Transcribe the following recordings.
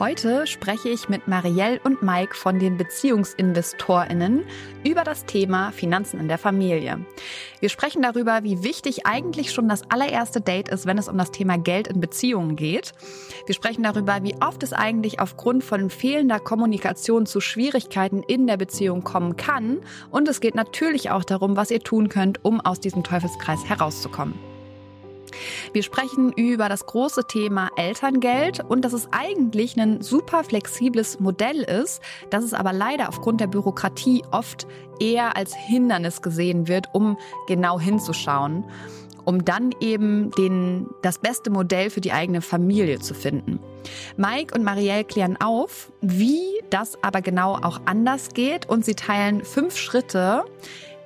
Heute spreche ich mit Marielle und Mike von den BeziehungsinvestorInnen über das Thema Finanzen in der Familie. Wir sprechen darüber, wie wichtig eigentlich schon das allererste Date ist, wenn es um das Thema Geld in Beziehungen geht. Wir sprechen darüber, wie oft es eigentlich aufgrund von fehlender Kommunikation zu Schwierigkeiten in der Beziehung kommen kann. Und es geht natürlich auch darum, was ihr tun könnt, um aus diesem Teufelskreis herauszukommen. Wir sprechen über das große Thema Elterngeld und dass es eigentlich ein super flexibles Modell ist, dass es aber leider aufgrund der Bürokratie oft eher als Hindernis gesehen wird, um genau hinzuschauen um dann eben den, das beste Modell für die eigene Familie zu finden. Mike und Marielle klären auf, wie das aber genau auch anders geht und sie teilen fünf Schritte,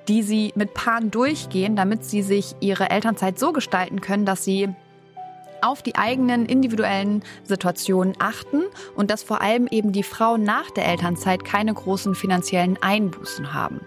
die sie mit Paaren durchgehen, damit sie sich ihre Elternzeit so gestalten können, dass sie auf die eigenen individuellen Situationen achten und dass vor allem eben die Frauen nach der Elternzeit keine großen finanziellen Einbußen haben.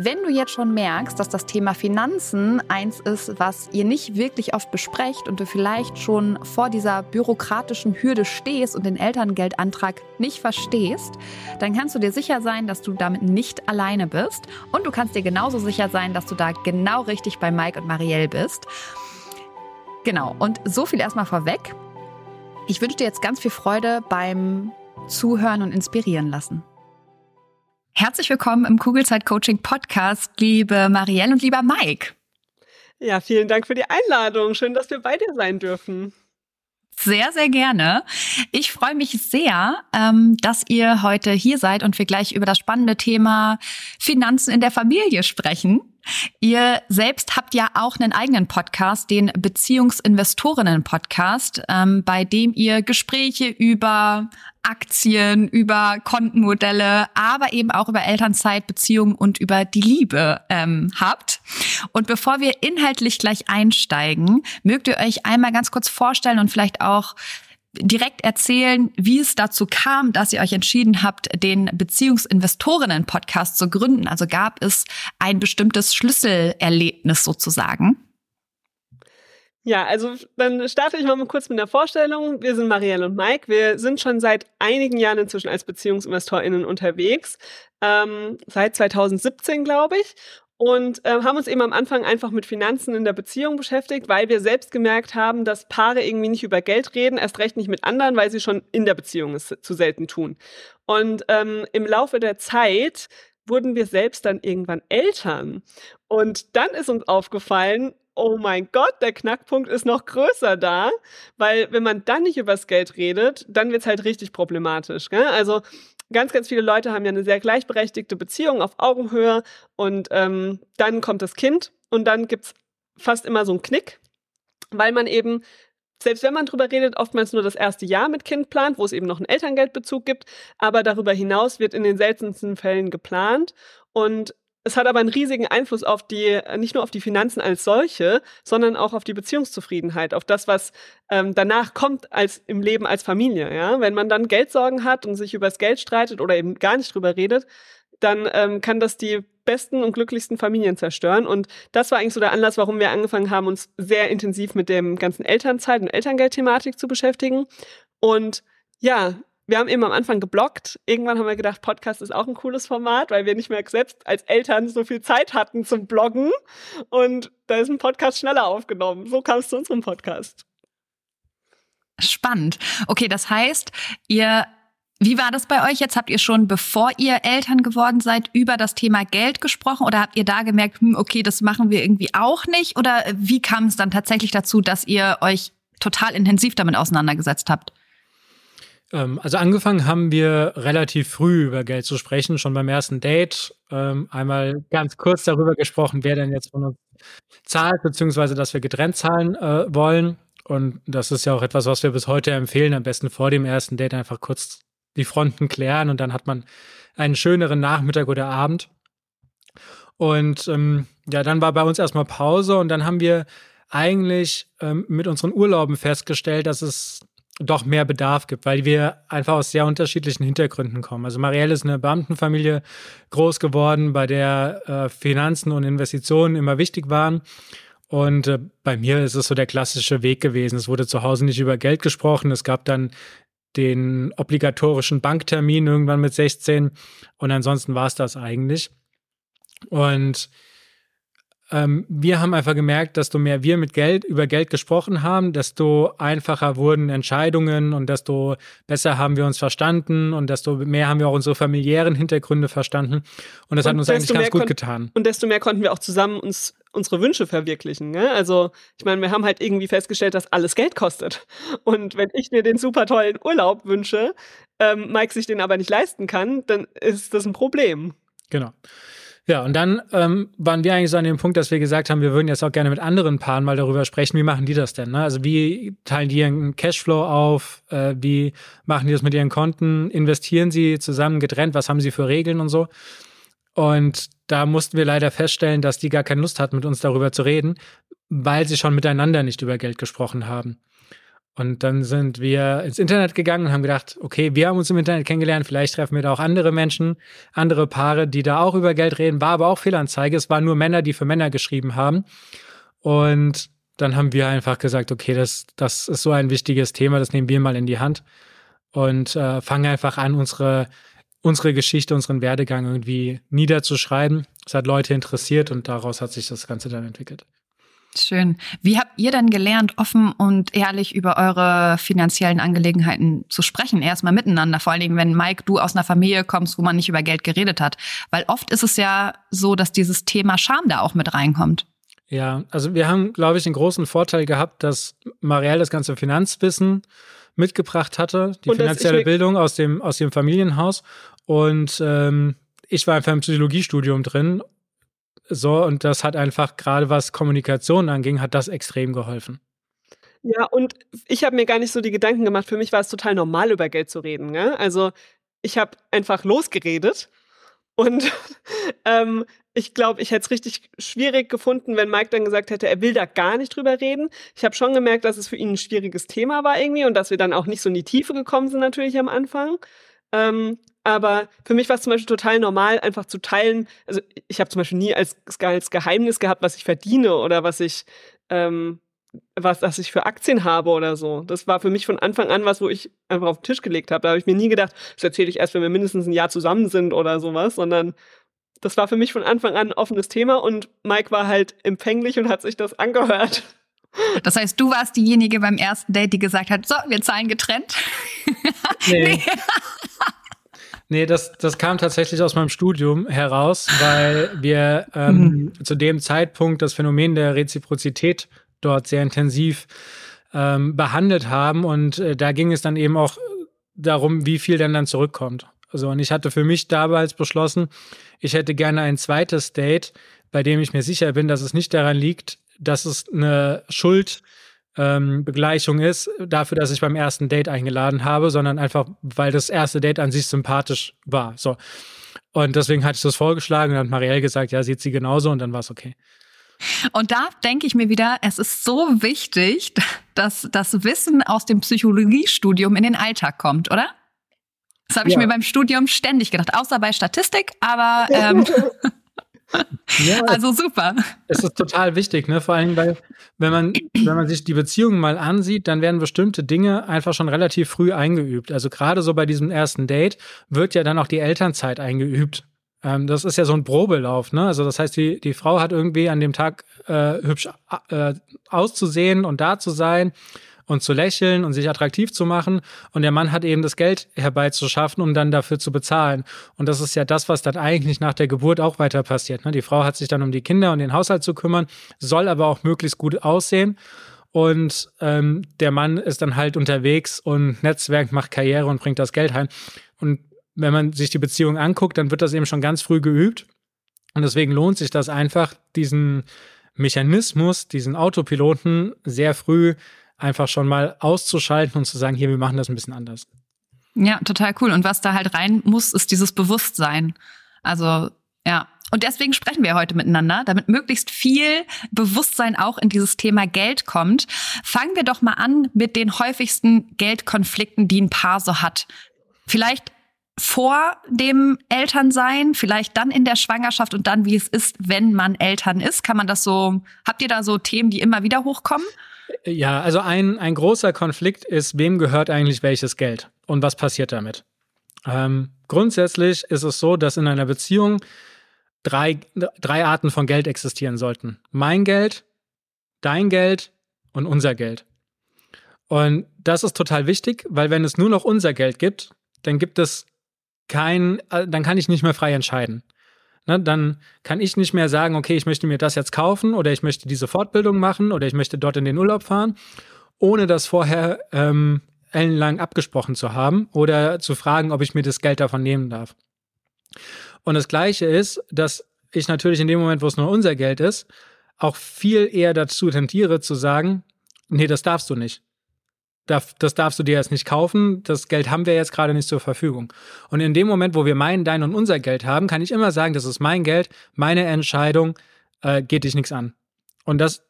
Wenn du jetzt schon merkst, dass das Thema Finanzen eins ist, was ihr nicht wirklich oft besprecht und du vielleicht schon vor dieser bürokratischen Hürde stehst und den Elterngeldantrag nicht verstehst, dann kannst du dir sicher sein, dass du damit nicht alleine bist und du kannst dir genauso sicher sein, dass du da genau richtig bei Mike und Marielle bist. Genau, und so viel erstmal vorweg. Ich wünsche dir jetzt ganz viel Freude beim Zuhören und inspirieren lassen. Herzlich willkommen im Kugelzeit Coaching Podcast, liebe Marielle und lieber Mike. Ja, vielen Dank für die Einladung. Schön, dass wir bei dir sein dürfen. Sehr, sehr gerne. Ich freue mich sehr, ähm, dass ihr heute hier seid und wir gleich über das spannende Thema Finanzen in der Familie sprechen. Ihr selbst habt ja auch einen eigenen Podcast, den Beziehungsinvestorinnen-Podcast, ähm, bei dem ihr Gespräche über Aktien, über Kontenmodelle, aber eben auch über Elternzeit, Beziehungen und über die Liebe ähm, habt. Und bevor wir inhaltlich gleich einsteigen, mögt ihr euch einmal ganz kurz vorstellen und vielleicht auch direkt erzählen, wie es dazu kam, dass ihr euch entschieden habt, den Beziehungsinvestorinnen-Podcast zu gründen. Also gab es ein bestimmtes Schlüsselerlebnis sozusagen? Ja, also dann starte ich mal kurz mit einer Vorstellung. Wir sind Marielle und Mike. Wir sind schon seit einigen Jahren inzwischen als BeziehungsinvestorInnen unterwegs. Ähm, seit 2017, glaube ich und äh, haben uns eben am Anfang einfach mit Finanzen in der Beziehung beschäftigt, weil wir selbst gemerkt haben, dass Paare irgendwie nicht über Geld reden, erst recht nicht mit anderen, weil sie schon in der Beziehung es zu selten tun. Und ähm, im Laufe der Zeit wurden wir selbst dann irgendwann Eltern. Und dann ist uns aufgefallen, oh mein Gott, der Knackpunkt ist noch größer da, weil wenn man dann nicht übers Geld redet, dann wird's halt richtig problematisch. Gell? Also ganz, ganz viele Leute haben ja eine sehr gleichberechtigte Beziehung auf Augenhöhe und ähm, dann kommt das Kind und dann gibt's fast immer so einen Knick, weil man eben selbst wenn man drüber redet, oftmals nur das erste Jahr mit Kind plant, wo es eben noch einen Elterngeldbezug gibt, aber darüber hinaus wird in den seltensten Fällen geplant und es hat aber einen riesigen Einfluss auf die, nicht nur auf die Finanzen als solche, sondern auch auf die Beziehungszufriedenheit, auf das, was ähm, danach kommt als im Leben als Familie. Ja, wenn man dann Geldsorgen hat und sich über das Geld streitet oder eben gar nicht drüber redet, dann ähm, kann das die besten und glücklichsten Familien zerstören. Und das war eigentlich so der Anlass, warum wir angefangen haben, uns sehr intensiv mit dem ganzen Elternzeit und Elterngeldthematik zu beschäftigen. Und ja, wir haben eben am Anfang geblockt. Irgendwann haben wir gedacht, Podcast ist auch ein cooles Format, weil wir nicht mehr selbst als Eltern so viel Zeit hatten zum Bloggen. Und da ist ein Podcast schneller aufgenommen. So kam es zu unserem Podcast. Spannend. Okay, das heißt, ihr wie war das bei euch jetzt? Habt ihr schon, bevor ihr Eltern geworden seid, über das Thema Geld gesprochen oder habt ihr da gemerkt, hm, okay, das machen wir irgendwie auch nicht? Oder wie kam es dann tatsächlich dazu, dass ihr euch total intensiv damit auseinandergesetzt habt? Ähm, also angefangen haben wir relativ früh über Geld zu sprechen, schon beim ersten Date. Ähm, einmal ganz kurz darüber gesprochen, wer denn jetzt von uns zahlt, beziehungsweise dass wir getrennt zahlen äh, wollen. Und das ist ja auch etwas, was wir bis heute empfehlen, am besten vor dem ersten Date einfach kurz die Fronten klären und dann hat man einen schöneren Nachmittag oder Abend. Und ähm, ja, dann war bei uns erstmal Pause und dann haben wir eigentlich ähm, mit unseren Urlauben festgestellt, dass es doch mehr Bedarf gibt, weil wir einfach aus sehr unterschiedlichen Hintergründen kommen. Also Marielle ist eine Beamtenfamilie groß geworden, bei der äh, Finanzen und Investitionen immer wichtig waren. Und äh, bei mir ist es so der klassische Weg gewesen. Es wurde zu Hause nicht über Geld gesprochen. Es gab dann den obligatorischen Banktermin irgendwann mit 16 und ansonsten war es das eigentlich. Und ähm, wir haben einfach gemerkt, desto mehr wir mit Geld über Geld gesprochen haben, desto einfacher wurden Entscheidungen und desto besser haben wir uns verstanden und desto mehr haben wir auch unsere familiären Hintergründe verstanden. Und das und hat uns eigentlich ganz gut getan. Und desto mehr konnten wir auch zusammen uns unsere Wünsche verwirklichen. Ne? Also ich meine, wir haben halt irgendwie festgestellt, dass alles Geld kostet. Und wenn ich mir den super tollen Urlaub wünsche, ähm, Mike sich den aber nicht leisten kann, dann ist das ein Problem. Genau. Ja, und dann ähm, waren wir eigentlich so an dem Punkt, dass wir gesagt haben, wir würden jetzt auch gerne mit anderen Paaren mal darüber sprechen, wie machen die das denn? Ne? Also wie teilen die ihren Cashflow auf? Äh, wie machen die das mit ihren Konten? Investieren sie zusammen getrennt? Was haben sie für Regeln und so? Und da mussten wir leider feststellen, dass die gar keine Lust hatten, mit uns darüber zu reden, weil sie schon miteinander nicht über Geld gesprochen haben. Und dann sind wir ins Internet gegangen und haben gedacht, okay, wir haben uns im Internet kennengelernt, vielleicht treffen wir da auch andere Menschen, andere Paare, die da auch über Geld reden, war aber auch Fehlanzeige. Es waren nur Männer, die für Männer geschrieben haben. Und dann haben wir einfach gesagt, okay, das, das ist so ein wichtiges Thema, das nehmen wir mal in die Hand und äh, fangen einfach an, unsere, unsere Geschichte, unseren Werdegang irgendwie niederzuschreiben. Es hat Leute interessiert und daraus hat sich das Ganze dann entwickelt. Schön. Wie habt ihr denn gelernt, offen und ehrlich über eure finanziellen Angelegenheiten zu sprechen? Erstmal miteinander, vor allen Dingen, wenn Mike, du aus einer Familie kommst, wo man nicht über Geld geredet hat. Weil oft ist es ja so, dass dieses Thema Scham da auch mit reinkommt. Ja, also wir haben, glaube ich, den großen Vorteil gehabt, dass Marielle das ganze Finanzwissen mitgebracht hatte, die und finanzielle Bildung aus dem, aus dem Familienhaus. Und ähm, ich war einfach im Psychologiestudium drin so, und das hat einfach gerade was Kommunikation anging, hat das extrem geholfen. Ja, und ich habe mir gar nicht so die Gedanken gemacht. Für mich war es total normal, über Geld zu reden. Ne? Also ich habe einfach losgeredet und ähm, ich glaube, ich hätte es richtig schwierig gefunden, wenn Mike dann gesagt hätte, er will da gar nicht drüber reden. Ich habe schon gemerkt, dass es für ihn ein schwieriges Thema war irgendwie und dass wir dann auch nicht so in die Tiefe gekommen sind natürlich am Anfang. Ähm, aber für mich war es zum Beispiel total normal, einfach zu teilen. Also ich habe zum Beispiel nie als, als Geheimnis gehabt, was ich verdiene oder was ich, ähm, was, was ich für Aktien habe oder so. Das war für mich von Anfang an was, wo ich einfach auf den Tisch gelegt habe. Da habe ich mir nie gedacht, das erzähle ich erst, wenn wir mindestens ein Jahr zusammen sind oder sowas, sondern das war für mich von Anfang an ein offenes Thema und Mike war halt empfänglich und hat sich das angehört. Das heißt, du warst diejenige beim ersten Date, die gesagt hat, so, wir zahlen getrennt. Nee. nee. Nee, das, das kam tatsächlich aus meinem Studium heraus, weil wir ähm, mhm. zu dem Zeitpunkt das Phänomen der Reziprozität dort sehr intensiv ähm, behandelt haben. Und äh, da ging es dann eben auch darum, wie viel denn dann zurückkommt. Also, und ich hatte für mich damals beschlossen, ich hätte gerne ein zweites Date, bei dem ich mir sicher bin, dass es nicht daran liegt, dass es eine Schuld ähm, Begleichung ist dafür, dass ich beim ersten Date eingeladen habe, sondern einfach, weil das erste Date an sich sympathisch war. So. Und deswegen hatte ich das vorgeschlagen und hat Marielle gesagt, ja, sieht sie genauso und dann war es okay. Und da denke ich mir wieder, es ist so wichtig, dass das Wissen aus dem Psychologiestudium in den Alltag kommt, oder? Das habe ich ja. mir beim Studium ständig gedacht, außer bei Statistik, aber ähm, ja, also super. Es ist total wichtig, ne? Vor allem, weil, wenn man, wenn man sich die Beziehungen mal ansieht, dann werden bestimmte Dinge einfach schon relativ früh eingeübt. Also gerade so bei diesem ersten Date wird ja dann auch die Elternzeit eingeübt. Ähm, das ist ja so ein Probelauf, ne? Also das heißt, die, die Frau hat irgendwie an dem Tag äh, hübsch äh, auszusehen und da zu sein und zu lächeln und sich attraktiv zu machen. Und der Mann hat eben das Geld herbeizuschaffen, um dann dafür zu bezahlen. Und das ist ja das, was dann eigentlich nach der Geburt auch weiter passiert. Ne? Die Frau hat sich dann um die Kinder und den Haushalt zu kümmern, soll aber auch möglichst gut aussehen. Und ähm, der Mann ist dann halt unterwegs und Netzwerk macht Karriere und bringt das Geld heim. Und wenn man sich die Beziehung anguckt, dann wird das eben schon ganz früh geübt. Und deswegen lohnt sich das einfach, diesen Mechanismus, diesen Autopiloten sehr früh einfach schon mal auszuschalten und zu sagen, hier, wir machen das ein bisschen anders. Ja, total cool. Und was da halt rein muss, ist dieses Bewusstsein. Also, ja. Und deswegen sprechen wir heute miteinander, damit möglichst viel Bewusstsein auch in dieses Thema Geld kommt. Fangen wir doch mal an mit den häufigsten Geldkonflikten, die ein Paar so hat. Vielleicht vor dem Elternsein, vielleicht dann in der Schwangerschaft und dann, wie es ist, wenn man Eltern ist. Kann man das so, habt ihr da so Themen, die immer wieder hochkommen? Ja, also ein, ein großer Konflikt ist, wem gehört eigentlich welches Geld und was passiert damit? Ähm, grundsätzlich ist es so, dass in einer Beziehung drei, drei Arten von Geld existieren sollten. Mein Geld, dein Geld und unser Geld. Und das ist total wichtig, weil wenn es nur noch unser Geld gibt, dann gibt es kein, äh, dann kann ich nicht mehr frei entscheiden. Ne, dann kann ich nicht mehr sagen, okay, ich möchte mir das jetzt kaufen oder ich möchte diese Fortbildung machen oder ich möchte dort in den Urlaub fahren, ohne das vorher ähm, ellenlang abgesprochen zu haben oder zu fragen, ob ich mir das Geld davon nehmen darf. Und das Gleiche ist, dass ich natürlich in dem Moment, wo es nur unser Geld ist, auch viel eher dazu tendiere zu sagen, nee, das darfst du nicht das darfst du dir jetzt nicht kaufen, das Geld haben wir jetzt gerade nicht zur Verfügung. Und in dem Moment, wo wir mein, dein und unser Geld haben, kann ich immer sagen, das ist mein Geld, meine Entscheidung, äh, geht dich nichts an. Und das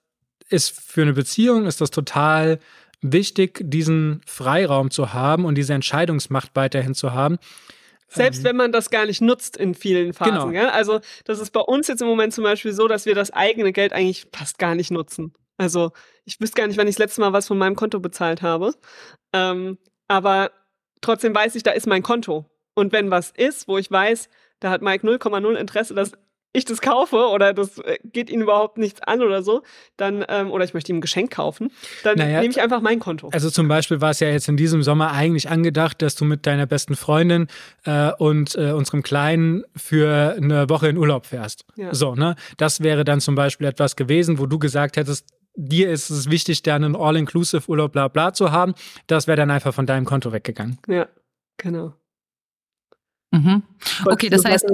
ist für eine Beziehung, ist das total wichtig, diesen Freiraum zu haben und diese Entscheidungsmacht weiterhin zu haben. Selbst ähm, wenn man das gar nicht nutzt in vielen Phasen. Genau. Ja? Also das ist bei uns jetzt im Moment zum Beispiel so, dass wir das eigene Geld eigentlich fast gar nicht nutzen. Also ich wüsste gar nicht, wann ich das letzte Mal was von meinem Konto bezahlt habe. Ähm, aber trotzdem weiß ich, da ist mein Konto. Und wenn was ist, wo ich weiß, da hat Mike 0,0 Interesse, dass ich das kaufe oder das äh, geht ihn überhaupt nichts an oder so, dann, ähm, oder ich möchte ihm ein Geschenk kaufen, dann naja, nehme ich einfach mein Konto. Also zum Beispiel war es ja jetzt in diesem Sommer eigentlich angedacht, dass du mit deiner besten Freundin äh, und äh, unserem Kleinen für eine Woche in Urlaub fährst. Ja. So, ne? Das wäre dann zum Beispiel etwas gewesen, wo du gesagt hättest, dir ist es wichtig, da einen All-Inclusive-Urlaub bla bla zu haben. Das wäre dann einfach von deinem Konto weggegangen. Ja, genau. Mhm. Okay, das heißt.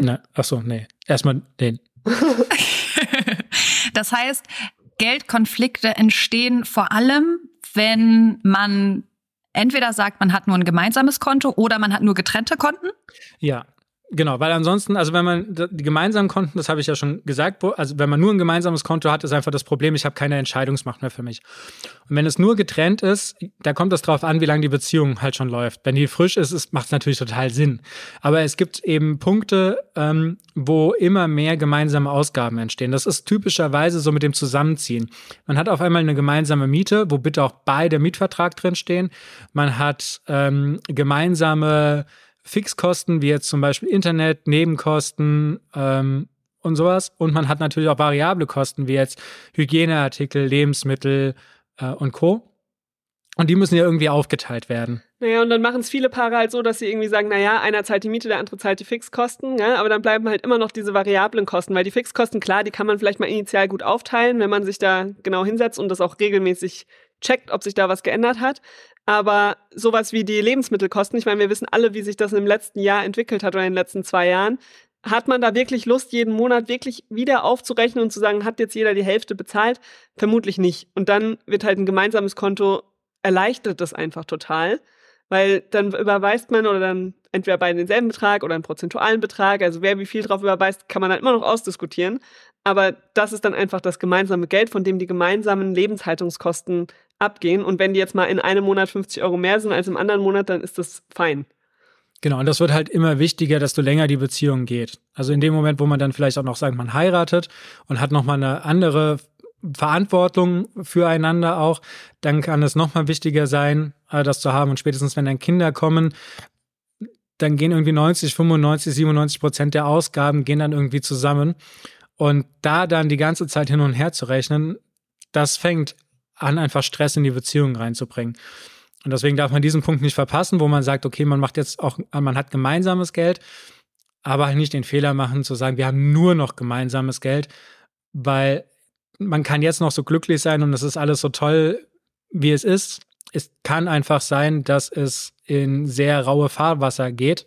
Na, ach so, nee. Erstmal den. das heißt, Geldkonflikte entstehen vor allem, wenn man entweder sagt, man hat nur ein gemeinsames Konto oder man hat nur getrennte Konten? Ja, Genau, weil ansonsten, also wenn man die gemeinsamen Konten, das habe ich ja schon gesagt, also wenn man nur ein gemeinsames Konto hat, ist einfach das Problem, ich habe keine Entscheidungsmacht mehr für mich. Und wenn es nur getrennt ist, da kommt es drauf an, wie lange die Beziehung halt schon läuft. Wenn die frisch ist, macht es natürlich total Sinn. Aber es gibt eben Punkte, ähm, wo immer mehr gemeinsame Ausgaben entstehen. Das ist typischerweise so mit dem Zusammenziehen. Man hat auf einmal eine gemeinsame Miete, wo bitte auch beide Mietvertrag drinstehen. Man hat ähm, gemeinsame Fixkosten, wie jetzt zum Beispiel Internet, Nebenkosten ähm, und sowas. Und man hat natürlich auch variable Kosten, wie jetzt Hygieneartikel, Lebensmittel äh, und Co. Und die müssen ja irgendwie aufgeteilt werden. Naja, und dann machen es viele Paare halt so, dass sie irgendwie sagen, naja, einer zahlt die Miete, der andere zahlt die Fixkosten, ja, aber dann bleiben halt immer noch diese variablen Kosten, weil die Fixkosten, klar, die kann man vielleicht mal initial gut aufteilen, wenn man sich da genau hinsetzt und das auch regelmäßig checkt, ob sich da was geändert hat. Aber sowas wie die Lebensmittelkosten, ich meine, wir wissen alle, wie sich das im letzten Jahr entwickelt hat oder in den letzten zwei Jahren. Hat man da wirklich Lust, jeden Monat wirklich wieder aufzurechnen und zu sagen, hat jetzt jeder die Hälfte bezahlt? Vermutlich nicht. Und dann wird halt ein gemeinsames Konto erleichtert das einfach total. Weil dann überweist man oder dann entweder bei denselben Betrag oder einen prozentualen Betrag, also wer wie viel drauf überweist, kann man dann immer noch ausdiskutieren. Aber das ist dann einfach das gemeinsame Geld, von dem die gemeinsamen Lebenshaltungskosten abgehen. Und wenn die jetzt mal in einem Monat 50 Euro mehr sind als im anderen Monat, dann ist das fein. Genau, und das wird halt immer wichtiger, desto länger die Beziehung geht. Also in dem Moment, wo man dann vielleicht auch noch sagt, man heiratet und hat nochmal eine andere Verantwortung füreinander auch, dann kann es nochmal wichtiger sein, äh, das zu haben. Und spätestens, wenn dann Kinder kommen, dann gehen irgendwie 90, 95, 97 Prozent der Ausgaben gehen dann irgendwie zusammen. Und da dann die ganze Zeit hin und her zu rechnen, das fängt an, einfach Stress in die Beziehung reinzubringen. Und deswegen darf man diesen Punkt nicht verpassen, wo man sagt, okay, man macht jetzt auch, man hat gemeinsames Geld, aber halt nicht den Fehler machen zu sagen, wir haben nur noch gemeinsames Geld, weil man kann jetzt noch so glücklich sein und es ist alles so toll, wie es ist. Es kann einfach sein, dass es in sehr raue Fahrwasser geht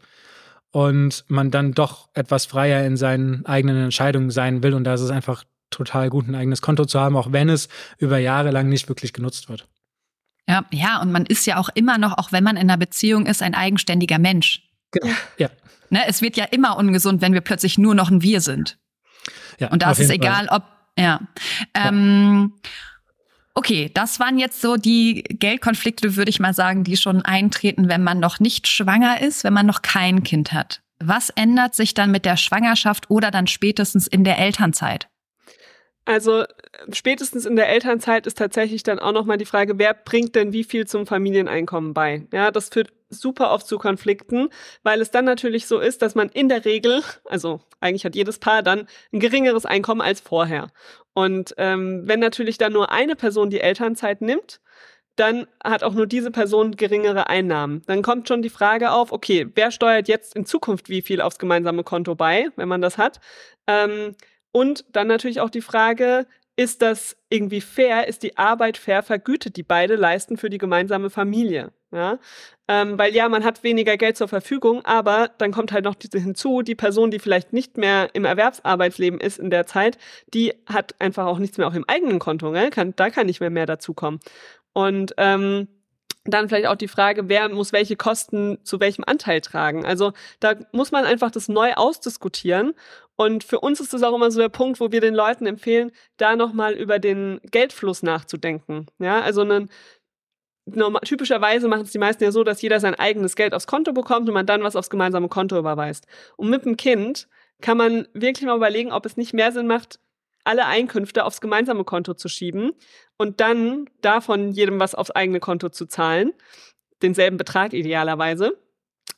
und man dann doch etwas freier in seinen eigenen Entscheidungen sein will. Und da ist es einfach total gut, ein eigenes Konto zu haben, auch wenn es über Jahre lang nicht wirklich genutzt wird. Ja, ja, und man ist ja auch immer noch, auch wenn man in einer Beziehung ist, ein eigenständiger Mensch. Genau. Ja. Ne, es wird ja immer ungesund, wenn wir plötzlich nur noch ein Wir sind. Ja, und da ist es egal, Fall. ob ja. Ähm, okay, das waren jetzt so die Geldkonflikte, würde ich mal sagen, die schon eintreten, wenn man noch nicht schwanger ist, wenn man noch kein Kind hat. Was ändert sich dann mit der Schwangerschaft oder dann spätestens in der Elternzeit? Also spätestens in der Elternzeit ist tatsächlich dann auch nochmal die Frage, wer bringt denn wie viel zum Familieneinkommen bei? Ja, das führt super oft zu Konflikten, weil es dann natürlich so ist, dass man in der Regel, also eigentlich hat jedes Paar dann ein geringeres Einkommen als vorher. Und ähm, wenn natürlich dann nur eine Person die Elternzeit nimmt, dann hat auch nur diese Person geringere Einnahmen. Dann kommt schon die Frage auf, okay, wer steuert jetzt in Zukunft wie viel aufs gemeinsame Konto bei, wenn man das hat? Ähm, und dann natürlich auch die Frage, ist das irgendwie fair? Ist die Arbeit fair vergütet, die beide leisten für die gemeinsame Familie? Ja, ähm, weil ja, man hat weniger Geld zur Verfügung, aber dann kommt halt noch hinzu, die Person, die vielleicht nicht mehr im Erwerbsarbeitsleben ist in der Zeit, die hat einfach auch nichts mehr auf dem eigenen Konto, gell? Kann, da kann nicht mehr mehr dazukommen. Und ähm, dann vielleicht auch die Frage, wer muss welche Kosten zu welchem Anteil tragen. Also da muss man einfach das neu ausdiskutieren. Und für uns ist das auch immer so der Punkt, wo wir den Leuten empfehlen, da nochmal über den Geldfluss nachzudenken. Ja, also einen, normal, typischerweise machen es die meisten ja so, dass jeder sein eigenes Geld aufs Konto bekommt und man dann was aufs gemeinsame Konto überweist. Und mit dem Kind kann man wirklich mal überlegen, ob es nicht mehr Sinn macht, alle Einkünfte aufs gemeinsame Konto zu schieben und dann davon jedem was aufs eigene Konto zu zahlen, denselben Betrag idealerweise,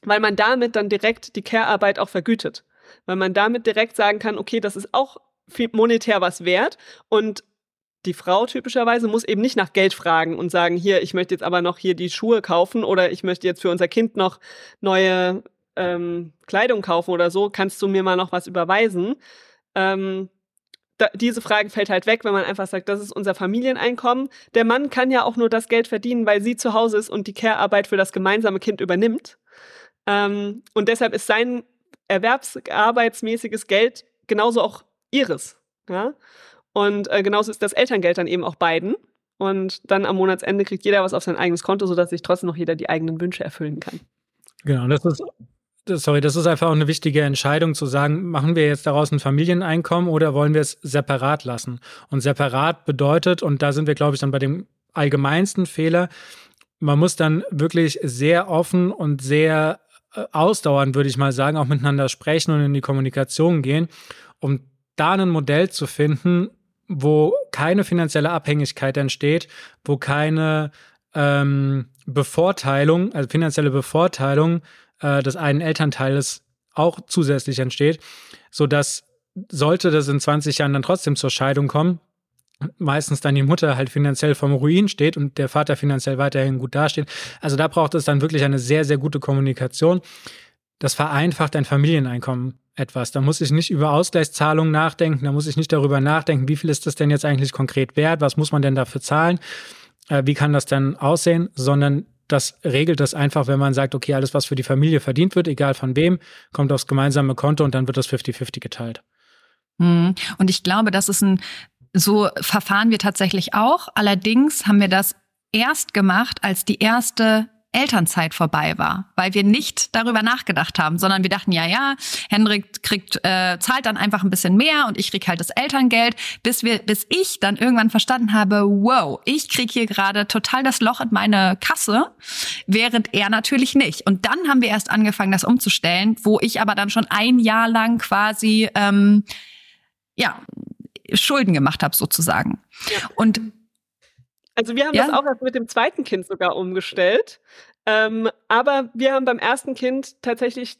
weil man damit dann direkt die Care-Arbeit auch vergütet. Weil man damit direkt sagen kann, okay, das ist auch monetär was wert und die Frau typischerweise muss eben nicht nach Geld fragen und sagen, hier, ich möchte jetzt aber noch hier die Schuhe kaufen oder ich möchte jetzt für unser Kind noch neue ähm, Kleidung kaufen oder so, kannst du mir mal noch was überweisen? Ähm, da, diese Frage fällt halt weg, wenn man einfach sagt, das ist unser Familieneinkommen. Der Mann kann ja auch nur das Geld verdienen, weil sie zu Hause ist und die Care-Arbeit für das gemeinsame Kind übernimmt. Ähm, und deshalb ist sein erwerbsarbeitsmäßiges Geld genauso auch ihres. Ja? Und äh, genauso ist das Elterngeld dann eben auch beiden. Und dann am Monatsende kriegt jeder was auf sein eigenes Konto, sodass sich trotzdem noch jeder die eigenen Wünsche erfüllen kann. Genau, das ist, sorry, das ist einfach auch eine wichtige Entscheidung zu sagen, machen wir jetzt daraus ein Familieneinkommen oder wollen wir es separat lassen? Und separat bedeutet, und da sind wir, glaube ich, dann bei dem allgemeinsten Fehler, man muss dann wirklich sehr offen und sehr äh, ausdauernd, würde ich mal sagen, auch miteinander sprechen und in die Kommunikation gehen, um da ein Modell zu finden, wo keine finanzielle Abhängigkeit entsteht, wo keine ähm, Bevorteilung, also finanzielle Bevorteilung äh, des einen Elternteiles auch zusätzlich entsteht, so dass sollte das in 20 Jahren dann trotzdem zur Scheidung kommen, meistens dann die Mutter halt finanziell vom Ruin steht und der Vater finanziell weiterhin gut dasteht. Also da braucht es dann wirklich eine sehr, sehr gute Kommunikation. Das vereinfacht ein Familieneinkommen etwas. Da muss ich nicht über Ausgleichszahlungen nachdenken, da muss ich nicht darüber nachdenken, wie viel ist das denn jetzt eigentlich konkret wert, was muss man denn dafür zahlen, äh, wie kann das denn aussehen, sondern das regelt das einfach, wenn man sagt, okay, alles, was für die Familie verdient wird, egal von wem, kommt aufs gemeinsame Konto und dann wird das 50-50 geteilt. Hm. Und ich glaube, das ist ein, so verfahren wir tatsächlich auch. Allerdings haben wir das erst gemacht, als die erste Elternzeit vorbei war, weil wir nicht darüber nachgedacht haben, sondern wir dachten, ja, ja, Hendrik kriegt, äh, zahlt dann einfach ein bisschen mehr und ich krieg halt das Elterngeld, bis wir, bis ich dann irgendwann verstanden habe, wow, ich krieg hier gerade total das Loch in meine Kasse, während er natürlich nicht. Und dann haben wir erst angefangen, das umzustellen, wo ich aber dann schon ein Jahr lang quasi ähm, ja Schulden gemacht habe sozusagen. Ja. Und also wir haben ja. das auch erst mit dem zweiten Kind sogar umgestellt. Ähm, aber wir haben beim ersten Kind tatsächlich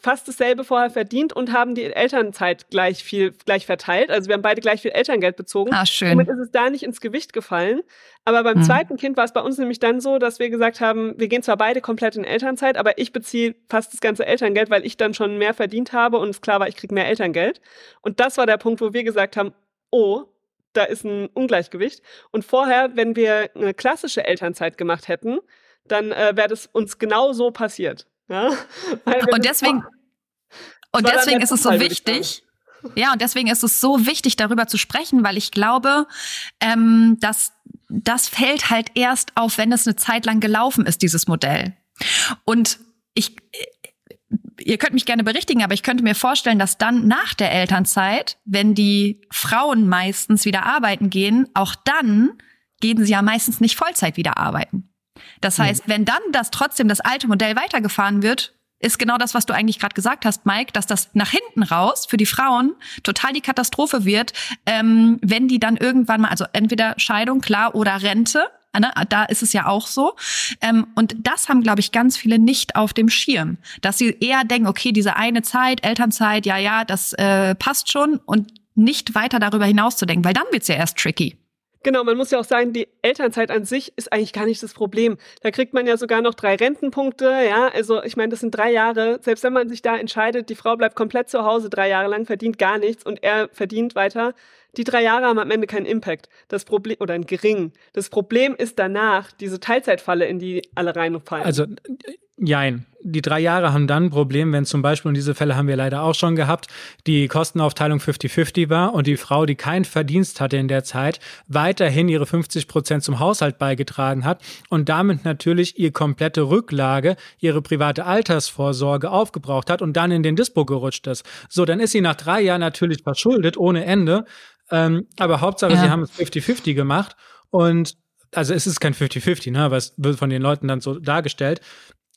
fast dasselbe vorher verdient und haben die Elternzeit gleich viel gleich verteilt. Also wir haben beide gleich viel Elterngeld bezogen. Ah, schön. Somit ist es da nicht ins Gewicht gefallen. Aber beim hm. zweiten Kind war es bei uns nämlich dann so, dass wir gesagt haben, wir gehen zwar beide komplett in Elternzeit, aber ich beziehe fast das ganze Elterngeld, weil ich dann schon mehr verdient habe und es klar war, ich kriege mehr Elterngeld. Und das war der Punkt, wo wir gesagt haben, oh, da ist ein Ungleichgewicht. Und vorher, wenn wir eine klassische Elternzeit gemacht hätten, dann äh, wäre das uns genau so passiert. Ja? und deswegen, und deswegen ist es so wichtig. Ja, und deswegen ist es so wichtig, darüber zu sprechen, weil ich glaube, ähm, dass das fällt halt erst auf, wenn es eine Zeit lang gelaufen ist, dieses Modell. Und ich, ihr könnt mich gerne berichtigen, aber ich könnte mir vorstellen, dass dann nach der Elternzeit, wenn die Frauen meistens wieder arbeiten gehen, auch dann gehen sie ja meistens nicht Vollzeit wieder arbeiten. Das heißt, wenn dann das trotzdem das alte Modell weitergefahren wird, ist genau das, was du eigentlich gerade gesagt hast, Mike, dass das nach hinten raus für die Frauen total die Katastrophe wird, ähm, wenn die dann irgendwann mal, also entweder Scheidung, klar, oder Rente, Ne? Da ist es ja auch so. Ähm, und das haben, glaube ich, ganz viele nicht auf dem Schirm. Dass sie eher denken, okay, diese eine Zeit, Elternzeit, ja, ja, das äh, passt schon und nicht weiter darüber hinaus zu denken, weil dann wird's ja erst tricky. Genau, man muss ja auch sagen, die Elternzeit an sich ist eigentlich gar nicht das Problem. Da kriegt man ja sogar noch drei Rentenpunkte, ja. Also ich meine, das sind drei Jahre. Selbst wenn man sich da entscheidet, die Frau bleibt komplett zu Hause drei Jahre lang, verdient gar nichts und er verdient weiter, die drei Jahre haben am Ende keinen Impact. Das Problem, oder einen geringen. Das Problem ist danach diese Teilzeitfalle, in die alle reinfallen. Also, jein. Die drei Jahre haben dann ein Problem, wenn zum Beispiel, und diese Fälle haben wir leider auch schon gehabt, die Kostenaufteilung 50-50 war und die Frau, die keinen Verdienst hatte in der Zeit, weiterhin ihre 50 Prozent zum Haushalt beigetragen hat und damit natürlich ihre komplette Rücklage, ihre private Altersvorsorge aufgebraucht hat und dann in den Dispo gerutscht ist. So, dann ist sie nach drei Jahren natürlich verschuldet ohne Ende ähm, aber Hauptsache, ja. sie haben es 50-50 gemacht. Und also es ist kein 50-50, ne? es wird von den Leuten dann so dargestellt.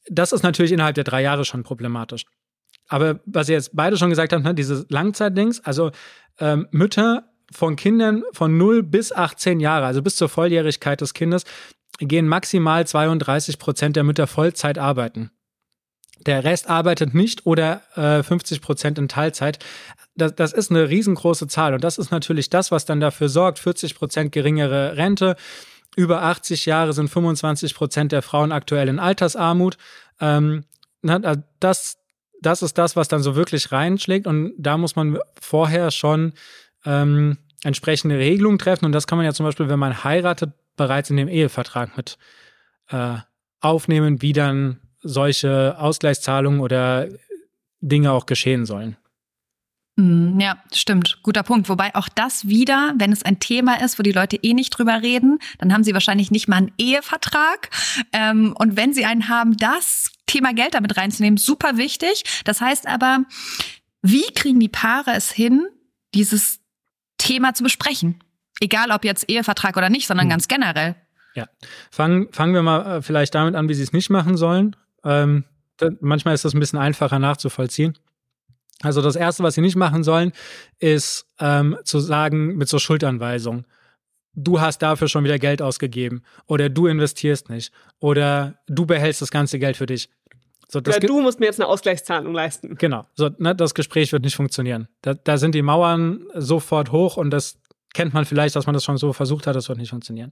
Das ist natürlich innerhalb der drei Jahre schon problematisch. Aber was ihr jetzt beide schon gesagt habt, ne, diese Langzeitdings, also ähm, Mütter von Kindern von 0 bis 18 Jahre, also bis zur Volljährigkeit des Kindes, gehen maximal 32 Prozent der Mütter Vollzeit arbeiten. Der Rest arbeitet nicht oder äh, 50 Prozent in Teilzeit das, das ist eine riesengroße Zahl. Und das ist natürlich das, was dann dafür sorgt, 40 Prozent geringere Rente. Über 80 Jahre sind 25 Prozent der Frauen aktuell in Altersarmut. Ähm, das, das ist das, was dann so wirklich reinschlägt. Und da muss man vorher schon ähm, entsprechende Regelungen treffen. Und das kann man ja zum Beispiel, wenn man heiratet, bereits in dem Ehevertrag mit äh, aufnehmen, wie dann solche Ausgleichszahlungen oder Dinge auch geschehen sollen. Mhm, ja, stimmt. Guter Punkt. Wobei auch das wieder, wenn es ein Thema ist, wo die Leute eh nicht drüber reden, dann haben sie wahrscheinlich nicht mal einen Ehevertrag. Ähm, und wenn sie einen haben, das Thema Geld damit reinzunehmen, super wichtig. Das heißt aber, wie kriegen die Paare es hin, dieses Thema zu besprechen? Egal ob jetzt Ehevertrag oder nicht, sondern hm. ganz generell. Ja, fangen, fangen wir mal äh, vielleicht damit an, wie sie es nicht machen sollen. Ähm, manchmal ist das ein bisschen einfacher nachzuvollziehen. Also das Erste, was sie nicht machen sollen, ist ähm, zu sagen mit so Schuldanweisung, du hast dafür schon wieder Geld ausgegeben oder du investierst nicht oder du behältst das ganze Geld für dich. So, oder du musst mir jetzt eine Ausgleichszahlung leisten. Genau, so, ne, das Gespräch wird nicht funktionieren. Da, da sind die Mauern sofort hoch und das kennt man vielleicht, dass man das schon so versucht hat, das wird nicht funktionieren.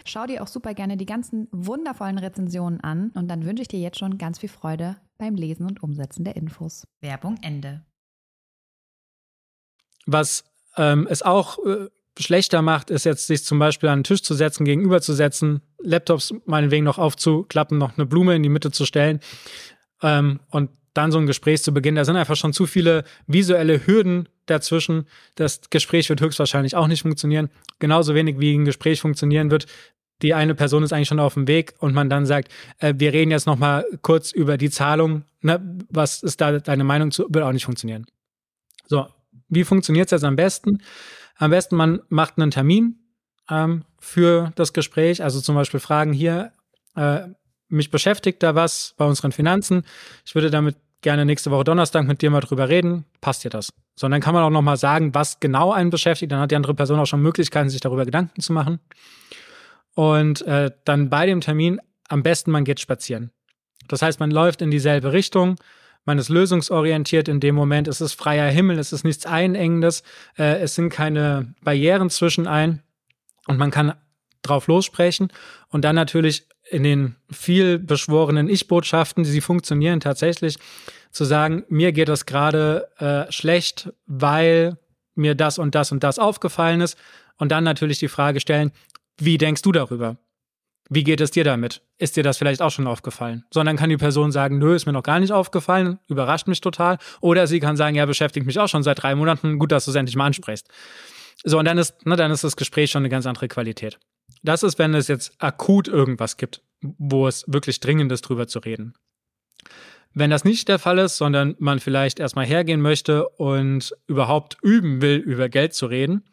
Schau dir auch super gerne die ganzen wundervollen Rezensionen an und dann wünsche ich dir jetzt schon ganz viel Freude beim Lesen und Umsetzen der Infos. Werbung Ende. Was ähm, es auch äh, schlechter macht, ist jetzt sich zum Beispiel an den Tisch zu setzen, gegenüberzusetzen, Laptops meinetwegen noch aufzuklappen, noch eine Blume in die Mitte zu stellen ähm, und dann so ein Gespräch zu beginnen. Da sind einfach schon zu viele visuelle Hürden dazwischen. Das Gespräch wird höchstwahrscheinlich auch nicht funktionieren. Genauso wenig wie ein Gespräch funktionieren wird. Die eine Person ist eigentlich schon auf dem Weg und man dann sagt, äh, wir reden jetzt noch mal kurz über die Zahlung. Ne? Was ist da deine Meinung zu? Wird auch nicht funktionieren. So, wie funktioniert es jetzt am besten? Am besten, man macht einen Termin ähm, für das Gespräch. Also zum Beispiel Fragen hier, äh, mich beschäftigt da was bei unseren Finanzen. Ich würde damit gerne nächste Woche Donnerstag mit dir mal drüber reden. Passt dir das? So, und dann kann man auch noch mal sagen, was genau einen beschäftigt. Dann hat die andere Person auch schon Möglichkeiten, sich darüber Gedanken zu machen. Und äh, dann bei dem Termin am besten, man geht spazieren. Das heißt, man läuft in dieselbe Richtung. Man ist lösungsorientiert in dem Moment. Es ist freier Himmel, es ist nichts Einengendes. Äh, es sind keine Barrieren zwischen ein. Und man kann drauf lossprechen. Und dann natürlich in den viel beschworenen Ich-Botschaften, sie funktionieren tatsächlich, zu sagen, mir geht es gerade äh, schlecht, weil mir das und das und das aufgefallen ist. Und dann natürlich die Frage stellen, wie denkst du darüber? Wie geht es dir damit? Ist dir das vielleicht auch schon aufgefallen? Sondern kann die Person sagen, nö, ist mir noch gar nicht aufgefallen, überrascht mich total. Oder sie kann sagen, ja, beschäftigt mich auch schon seit drei Monaten, gut, dass du es endlich mal ansprichst. So, und dann ist, ne, dann ist das Gespräch schon eine ganz andere Qualität. Das ist, wenn es jetzt akut irgendwas gibt, wo es wirklich dringend ist, drüber zu reden. Wenn das nicht der Fall ist, sondern man vielleicht erstmal hergehen möchte und überhaupt üben will, über Geld zu reden,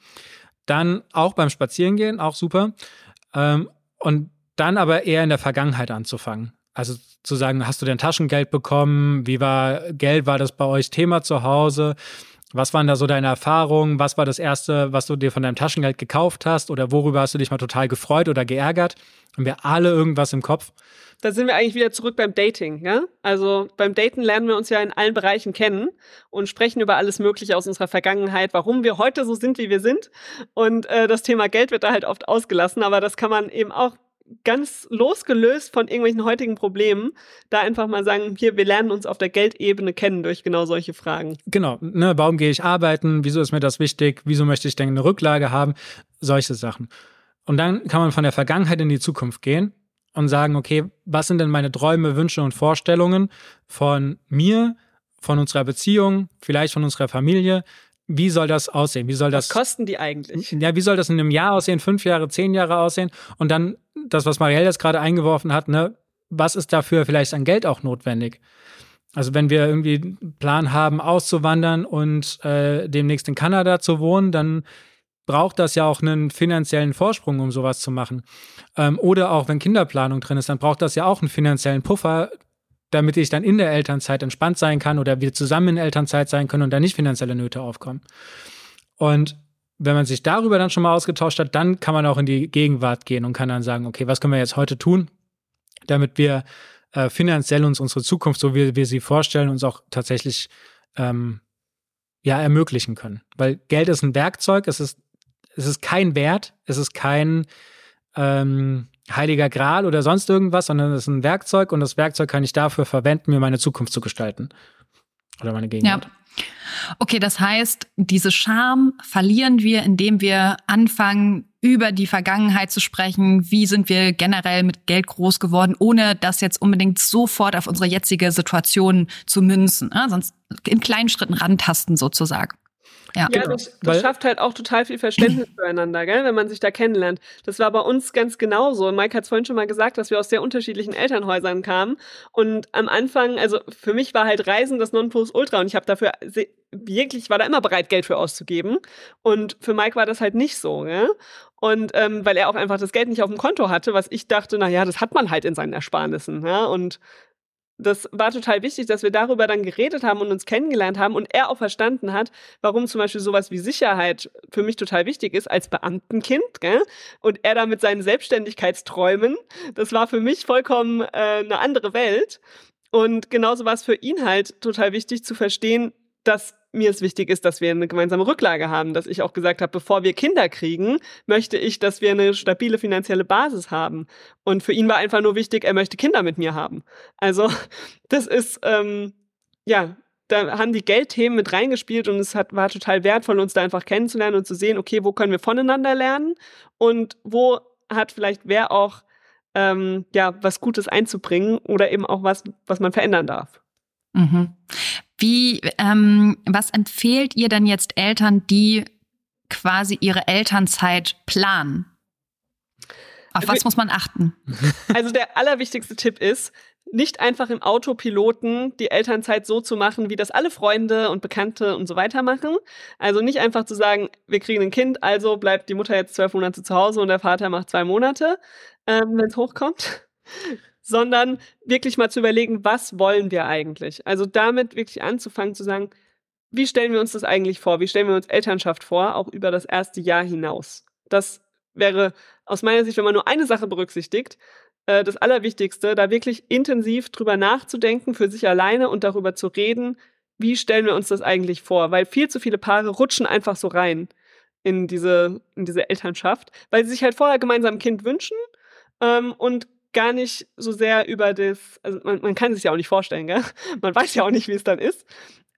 dann auch beim Spazierengehen, auch super. Ähm, und dann aber eher in der Vergangenheit anzufangen. Also zu sagen, hast du denn Taschengeld bekommen? Wie war Geld? War das bei euch Thema zu Hause? Was waren da so deine Erfahrungen? Was war das erste, was du dir von deinem Taschengeld gekauft hast? Oder worüber hast du dich mal total gefreut oder geärgert? Haben wir alle irgendwas im Kopf? Da sind wir eigentlich wieder zurück beim Dating, ja? Also beim Daten lernen wir uns ja in allen Bereichen kennen und sprechen über alles Mögliche aus unserer Vergangenheit, warum wir heute so sind, wie wir sind. Und äh, das Thema Geld wird da halt oft ausgelassen, aber das kann man eben auch ganz losgelöst von irgendwelchen heutigen Problemen, da einfach mal sagen, hier, wir lernen uns auf der Geldebene kennen durch genau solche Fragen. Genau, ne, warum gehe ich arbeiten? Wieso ist mir das wichtig? Wieso möchte ich denn eine Rücklage haben? Solche Sachen. Und dann kann man von der Vergangenheit in die Zukunft gehen und sagen, okay, was sind denn meine Träume, Wünsche und Vorstellungen von mir, von unserer Beziehung, vielleicht von unserer Familie, wie soll das aussehen? Wie soll das? Was kosten die eigentlich? Ja, wie soll das in einem Jahr aussehen? Fünf Jahre, zehn Jahre aussehen? Und dann das, was Marielle jetzt gerade eingeworfen hat, ne? was ist dafür vielleicht an Geld auch notwendig? Also wenn wir irgendwie einen Plan haben, auszuwandern und äh, demnächst in Kanada zu wohnen, dann braucht das ja auch einen finanziellen Vorsprung, um sowas zu machen. Ähm, oder auch wenn Kinderplanung drin ist, dann braucht das ja auch einen finanziellen Puffer, damit ich dann in der Elternzeit entspannt sein kann oder wir zusammen in Elternzeit sein können und da nicht finanzielle Nöte aufkommen. Und wenn man sich darüber dann schon mal ausgetauscht hat, dann kann man auch in die Gegenwart gehen und kann dann sagen, okay, was können wir jetzt heute tun, damit wir äh, finanziell uns unsere Zukunft, so wie wir sie vorstellen, uns auch tatsächlich ähm, ja ermöglichen können. Weil Geld ist ein Werkzeug, es ist, es ist kein Wert, es ist kein ähm, heiliger Gral oder sonst irgendwas, sondern es ist ein Werkzeug und das Werkzeug kann ich dafür verwenden, mir meine Zukunft zu gestalten. Oder meine Gegenwart. Ja. Okay, das heißt, diese Scham verlieren wir, indem wir anfangen, über die Vergangenheit zu sprechen. Wie sind wir generell mit Geld groß geworden, ohne das jetzt unbedingt sofort auf unsere jetzige Situation zu münzen. Ne? Sonst in kleinen Schritten rantasten sozusagen. Ja, ja das, das schafft halt auch total viel Verständnis füreinander, gell, wenn man sich da kennenlernt. Das war bei uns ganz genauso. Und Mike hat es vorhin schon mal gesagt, dass wir aus sehr unterschiedlichen Elternhäusern kamen. Und am Anfang, also für mich war halt Reisen das Nonplusultra und ich habe dafür wirklich, war da immer bereit, Geld für auszugeben. Und für Mike war das halt nicht so, gell? Und ähm, weil er auch einfach das Geld nicht auf dem Konto hatte, was ich dachte, na ja, das hat man halt in seinen Ersparnissen. Ja? Und das war total wichtig, dass wir darüber dann geredet haben und uns kennengelernt haben und er auch verstanden hat, warum zum Beispiel sowas wie Sicherheit für mich total wichtig ist als Beamtenkind. Gell? Und er da mit seinen Selbstständigkeitsträumen, das war für mich vollkommen äh, eine andere Welt. Und genauso war es für ihn halt total wichtig zu verstehen, dass mir es wichtig ist, dass wir eine gemeinsame Rücklage haben, dass ich auch gesagt habe, bevor wir Kinder kriegen, möchte ich, dass wir eine stabile finanzielle Basis haben. Und für ihn war einfach nur wichtig, er möchte Kinder mit mir haben. Also das ist, ähm, ja, da haben die Geldthemen mit reingespielt und es hat, war total wertvoll, uns da einfach kennenzulernen und zu sehen, okay, wo können wir voneinander lernen und wo hat vielleicht wer auch ähm, ja was Gutes einzubringen oder eben auch was, was man verändern darf. Mhm. Wie, ähm, was empfehlt ihr denn jetzt Eltern, die quasi ihre Elternzeit planen? Auf was muss man achten? Also der allerwichtigste Tipp ist, nicht einfach im Autopiloten die Elternzeit so zu machen, wie das alle Freunde und Bekannte und so weiter machen. Also nicht einfach zu sagen, wir kriegen ein Kind, also bleibt die Mutter jetzt zwölf Monate zu Hause und der Vater macht zwei Monate, ähm, wenn es hochkommt sondern wirklich mal zu überlegen, was wollen wir eigentlich? Also damit wirklich anzufangen zu sagen, wie stellen wir uns das eigentlich vor? Wie stellen wir uns Elternschaft vor, auch über das erste Jahr hinaus? Das wäre aus meiner Sicht, wenn man nur eine Sache berücksichtigt, äh, das Allerwichtigste, da wirklich intensiv drüber nachzudenken, für sich alleine und darüber zu reden, wie stellen wir uns das eigentlich vor? Weil viel zu viele Paare rutschen einfach so rein in diese, in diese Elternschaft, weil sie sich halt vorher gemeinsam ein Kind wünschen ähm, und gar nicht so sehr über das, also man, man kann sich ja auch nicht vorstellen, gell? Man weiß ja auch nicht, wie es dann ist.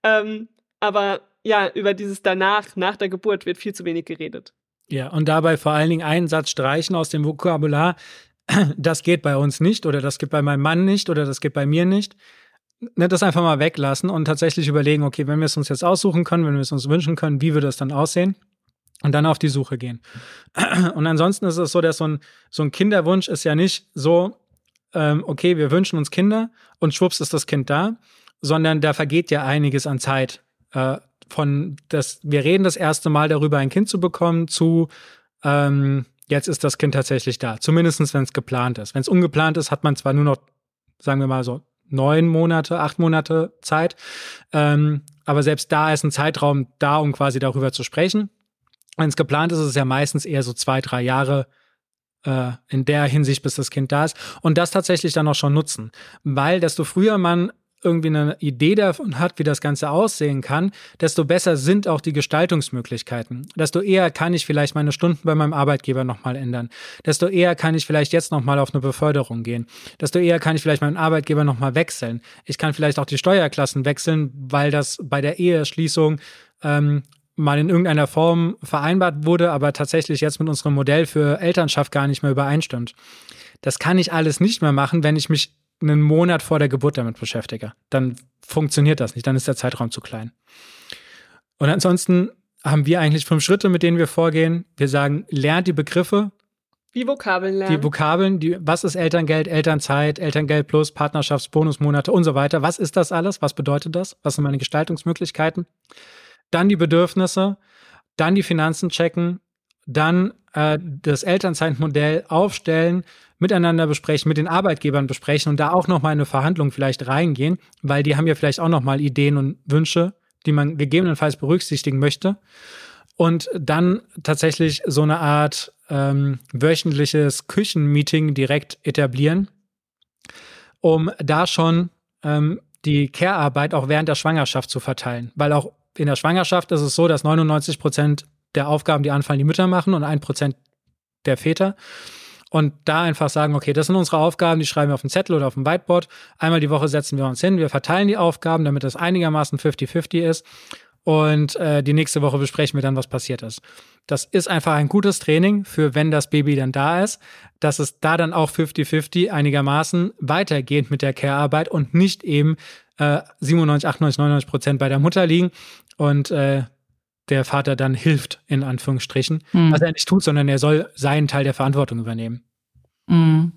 Ähm, aber ja, über dieses danach, nach der Geburt wird viel zu wenig geredet. Ja, und dabei vor allen Dingen einen Satz streichen aus dem Vokabular. Das geht bei uns nicht oder das geht bei meinem Mann nicht oder das geht bei mir nicht. Ne, das einfach mal weglassen und tatsächlich überlegen, okay, wenn wir es uns jetzt aussuchen können, wenn wir es uns wünschen können, wie würde das dann aussehen? Und dann auf die Suche gehen. Und ansonsten ist es so, dass so ein, so ein Kinderwunsch ist ja nicht so, ähm, okay, wir wünschen uns Kinder und schwupps ist das Kind da, sondern da vergeht ja einiges an Zeit. Äh, von das, wir reden das erste Mal darüber, ein Kind zu bekommen, zu ähm, jetzt ist das Kind tatsächlich da. Zumindest wenn es geplant ist. Wenn es ungeplant ist, hat man zwar nur noch, sagen wir mal so, neun Monate, acht Monate Zeit. Ähm, aber selbst da ist ein Zeitraum da, um quasi darüber zu sprechen. Wenn es geplant ist, ist es ja meistens eher so zwei, drei Jahre äh, in der Hinsicht, bis das Kind da ist. Und das tatsächlich dann auch schon nutzen. Weil desto früher man irgendwie eine Idee davon hat, wie das Ganze aussehen kann, desto besser sind auch die Gestaltungsmöglichkeiten. Desto eher kann ich vielleicht meine Stunden bei meinem Arbeitgeber nochmal ändern. Desto eher kann ich vielleicht jetzt nochmal auf eine Beförderung gehen. Desto eher kann ich vielleicht meinen Arbeitgeber nochmal wechseln. Ich kann vielleicht auch die Steuerklassen wechseln, weil das bei der Eheschließung ähm, mal in irgendeiner Form vereinbart wurde, aber tatsächlich jetzt mit unserem Modell für Elternschaft gar nicht mehr übereinstimmt. Das kann ich alles nicht mehr machen, wenn ich mich einen Monat vor der Geburt damit beschäftige. Dann funktioniert das nicht, dann ist der Zeitraum zu klein. Und ansonsten haben wir eigentlich fünf Schritte, mit denen wir vorgehen. Wir sagen, lernt die Begriffe, Wie Vokabeln lernen. Die Vokabeln, die, was ist Elterngeld, Elternzeit, Elterngeld plus, Partnerschaftsbonusmonate und so weiter. Was ist das alles? Was bedeutet das? Was sind meine Gestaltungsmöglichkeiten? Dann die Bedürfnisse, dann die Finanzen checken, dann äh, das Elternzeitmodell aufstellen, miteinander besprechen, mit den Arbeitgebern besprechen und da auch noch mal eine Verhandlung vielleicht reingehen, weil die haben ja vielleicht auch noch mal Ideen und Wünsche, die man gegebenenfalls berücksichtigen möchte. Und dann tatsächlich so eine Art ähm, wöchentliches Küchenmeeting direkt etablieren, um da schon ähm, die Care-Arbeit auch während der Schwangerschaft zu verteilen. Weil auch in der Schwangerschaft ist es so, dass 99 Prozent der Aufgaben, die anfallen, die Mütter machen und ein Prozent der Väter. Und da einfach sagen, okay, das sind unsere Aufgaben, die schreiben wir auf dem Zettel oder auf dem Whiteboard. Einmal die Woche setzen wir uns hin, wir verteilen die Aufgaben, damit das einigermaßen 50-50 ist. Und äh, die nächste Woche besprechen wir dann, was passiert ist. Das ist einfach ein gutes Training für, wenn das Baby dann da ist, dass es da dann auch 50-50 einigermaßen weitergeht mit der Care-Arbeit und nicht eben äh, 97, 98, 99 Prozent bei der Mutter liegen und äh, der Vater dann hilft, in Anführungsstrichen. Mhm. Was er nicht tut, sondern er soll seinen Teil der Verantwortung übernehmen. Mhm.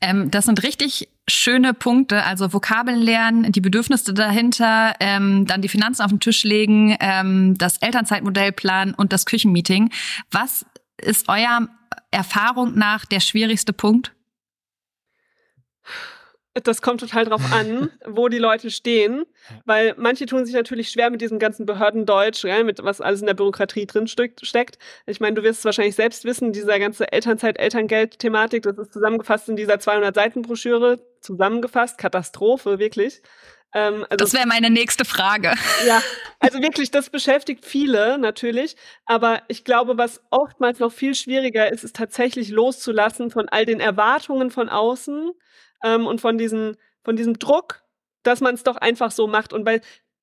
Ähm, das sind richtig schöne Punkte, also Vokabeln lernen, die Bedürfnisse dahinter, ähm, dann die Finanzen auf den Tisch legen, ähm, das Elternzeitmodell planen und das Küchenmeeting. Was ist eurer Erfahrung nach der schwierigste Punkt? Das kommt total drauf an, wo die Leute stehen, weil manche tun sich natürlich schwer mit diesem ganzen Behördendeutsch, ja, mit was alles in der Bürokratie drin steckt. Ich meine, du wirst es wahrscheinlich selbst wissen, dieser ganze Elternzeit, Elterngeld-Thematik, das ist zusammengefasst in dieser 200-Seiten-Broschüre, zusammengefasst, Katastrophe, wirklich. Ähm, also das wäre meine nächste Frage. Ja, also wirklich, das beschäftigt viele natürlich. Aber ich glaube, was oftmals noch viel schwieriger ist, ist tatsächlich loszulassen von all den Erwartungen von außen ähm, und von, diesen, von diesem Druck, dass man es doch einfach so macht. Und weil,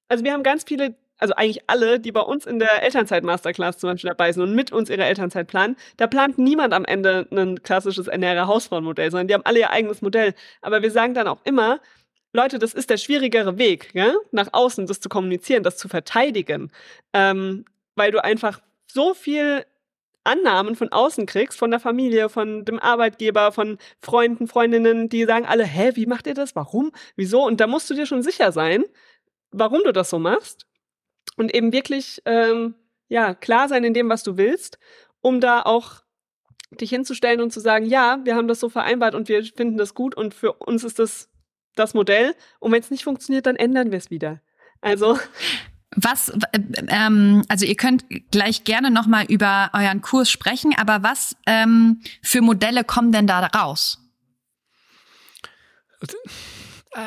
also wir haben ganz viele, also eigentlich alle, die bei uns in der Elternzeit-Masterclass zum Beispiel dabei sind und mit uns ihre Elternzeit planen, da plant niemand am Ende ein klassisches Ernährer-Hausfrauenmodell, sondern die haben alle ihr eigenes Modell. Aber wir sagen dann auch immer, Leute, das ist der schwierigere Weg, ja? nach außen das zu kommunizieren, das zu verteidigen, ähm, weil du einfach so viel Annahmen von außen kriegst, von der Familie, von dem Arbeitgeber, von Freunden, Freundinnen, die sagen alle, hä, wie macht ihr das? Warum? Wieso? Und da musst du dir schon sicher sein, warum du das so machst. Und eben wirklich, ähm, ja, klar sein in dem, was du willst, um da auch dich hinzustellen und zu sagen, ja, wir haben das so vereinbart und wir finden das gut und für uns ist das das Modell. Und wenn es nicht funktioniert, dann ändern wir es wieder. Also was, ähm, also ihr könnt gleich gerne nochmal über euren Kurs sprechen, aber was ähm, für Modelle kommen denn da raus?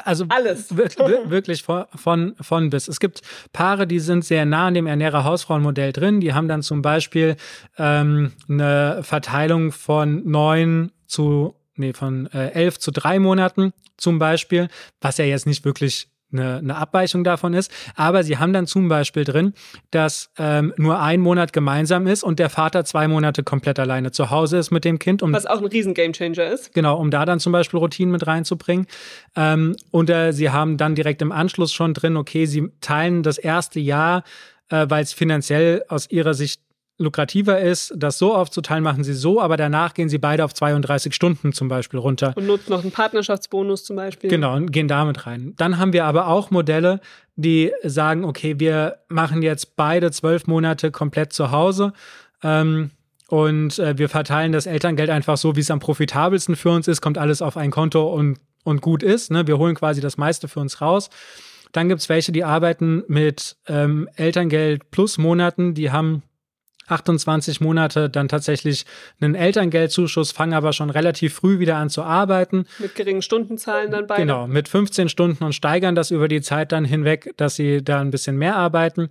Also alles. wirklich von, von, von bis. Es gibt Paare, die sind sehr nah an dem Ernährer-Hausfrauenmodell drin. Die haben dann zum Beispiel ähm, eine Verteilung von neun zu, nee, von äh, elf zu drei Monaten zum Beispiel, was ja jetzt nicht wirklich eine, eine Abweichung davon ist. Aber sie haben dann zum Beispiel drin, dass ähm, nur ein Monat gemeinsam ist und der Vater zwei Monate komplett alleine zu Hause ist mit dem Kind. Um, Was auch ein riesen Gamechanger ist. Genau, um da dann zum Beispiel Routinen mit reinzubringen. Ähm, und äh, sie haben dann direkt im Anschluss schon drin, okay, sie teilen das erste Jahr, äh, weil es finanziell aus ihrer Sicht lukrativer ist, das so aufzuteilen, machen sie so, aber danach gehen sie beide auf 32 Stunden zum Beispiel runter. Und nutzen noch einen Partnerschaftsbonus zum Beispiel. Genau, und gehen damit rein. Dann haben wir aber auch Modelle, die sagen, okay, wir machen jetzt beide zwölf Monate komplett zu Hause. Ähm, und äh, wir verteilen das Elterngeld einfach so, wie es am profitabelsten für uns ist, kommt alles auf ein Konto und, und gut ist. Ne? Wir holen quasi das meiste für uns raus. Dann gibt's welche, die arbeiten mit ähm, Elterngeld plus Monaten, die haben 28 Monate dann tatsächlich einen Elterngeldzuschuss, fangen aber schon relativ früh wieder an zu arbeiten. Mit geringen Stundenzahlen dann beide. Genau, mit 15 Stunden und steigern das über die Zeit dann hinweg, dass sie da ein bisschen mehr arbeiten.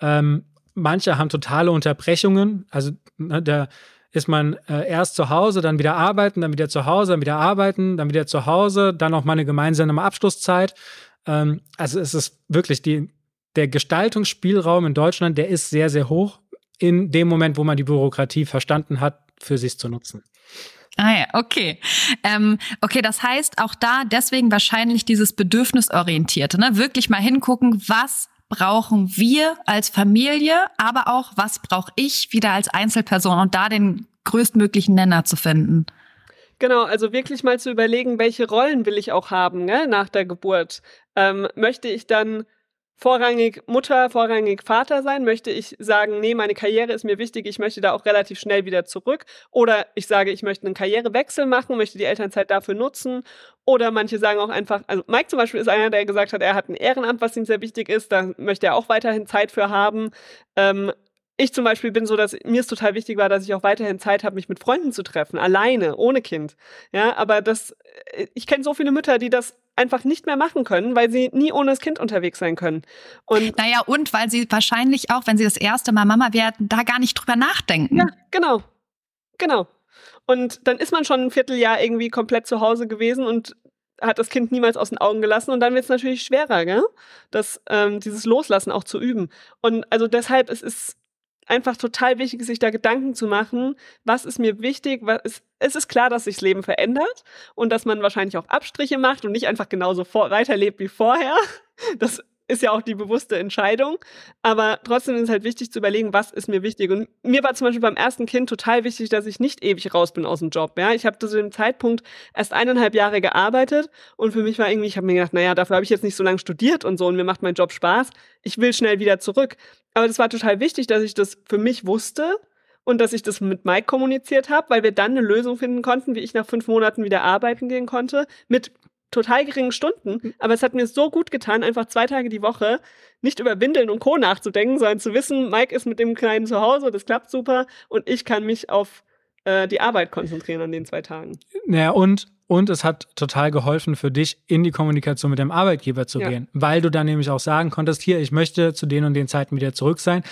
Ähm, manche haben totale Unterbrechungen, also ne, da ist man äh, erst zu Hause, dann wieder arbeiten, dann wieder zu Hause, dann wieder arbeiten, dann wieder zu Hause, dann noch mal eine gemeinsame Abschlusszeit. Ähm, also es ist wirklich die, der Gestaltungsspielraum in Deutschland, der ist sehr, sehr hoch in dem Moment, wo man die Bürokratie verstanden hat, für sich zu nutzen. Ah ja, okay. Ähm, okay, das heißt auch da deswegen wahrscheinlich dieses Bedürfnisorientierte, ne? Wirklich mal hingucken, was brauchen wir als Familie, aber auch, was brauche ich wieder als Einzelperson und da den größtmöglichen Nenner zu finden. Genau, also wirklich mal zu überlegen, welche Rollen will ich auch haben ne, nach der Geburt. Ähm, möchte ich dann vorrangig Mutter, vorrangig Vater sein? Möchte ich sagen, nee, meine Karriere ist mir wichtig, ich möchte da auch relativ schnell wieder zurück? Oder ich sage, ich möchte einen Karrierewechsel machen, möchte die Elternzeit dafür nutzen? Oder manche sagen auch einfach, also Mike zum Beispiel ist einer, der gesagt hat, er hat ein Ehrenamt, was ihm sehr wichtig ist, da möchte er auch weiterhin Zeit für haben. Ähm, ich zum Beispiel bin so, dass mir es total wichtig war, dass ich auch weiterhin Zeit habe, mich mit Freunden zu treffen, alleine, ohne Kind. Ja, aber das, äh, ich kenne so viele Mütter, die das einfach nicht mehr machen können, weil sie nie ohne das Kind unterwegs sein können. Und naja, und weil sie wahrscheinlich auch, wenn sie das erste Mal Mama werden, da gar nicht drüber nachdenken. Ja, genau. Genau. Und dann ist man schon ein Vierteljahr irgendwie komplett zu Hause gewesen und hat das Kind niemals aus den Augen gelassen und dann wird es natürlich schwerer, gell? Das, ähm, dieses Loslassen auch zu üben. Und also deshalb es ist einfach total wichtig, sich da Gedanken zu machen, was ist mir wichtig, was ist, es ist klar, dass sich das Leben verändert und dass man wahrscheinlich auch Abstriche macht und nicht einfach genauso vor, weiterlebt wie vorher. Das ist ja auch die bewusste Entscheidung. Aber trotzdem ist es halt wichtig zu überlegen, was ist mir wichtig. Und mir war zum Beispiel beim ersten Kind total wichtig, dass ich nicht ewig raus bin aus dem Job. Ja, ich habe zu dem Zeitpunkt erst eineinhalb Jahre gearbeitet und für mich war irgendwie, ich habe mir gedacht, naja, dafür habe ich jetzt nicht so lange studiert und so und mir macht mein Job Spaß. Ich will schnell wieder zurück. Aber das war total wichtig, dass ich das für mich wusste und dass ich das mit Mike kommuniziert habe, weil wir dann eine Lösung finden konnten, wie ich nach fünf Monaten wieder arbeiten gehen konnte, mit total geringen Stunden, hm. aber es hat mir so gut getan, einfach zwei Tage die Woche nicht über Windeln und Co. nachzudenken, sondern zu wissen, Mike ist mit dem Kleinen zu Hause, das klappt super und ich kann mich auf äh, die Arbeit konzentrieren an den zwei Tagen. Naja, und und es hat total geholfen für dich, in die Kommunikation mit dem Arbeitgeber zu ja. gehen, weil du dann nämlich auch sagen konntest, hier, ich möchte zu den und den Zeiten wieder zurück sein,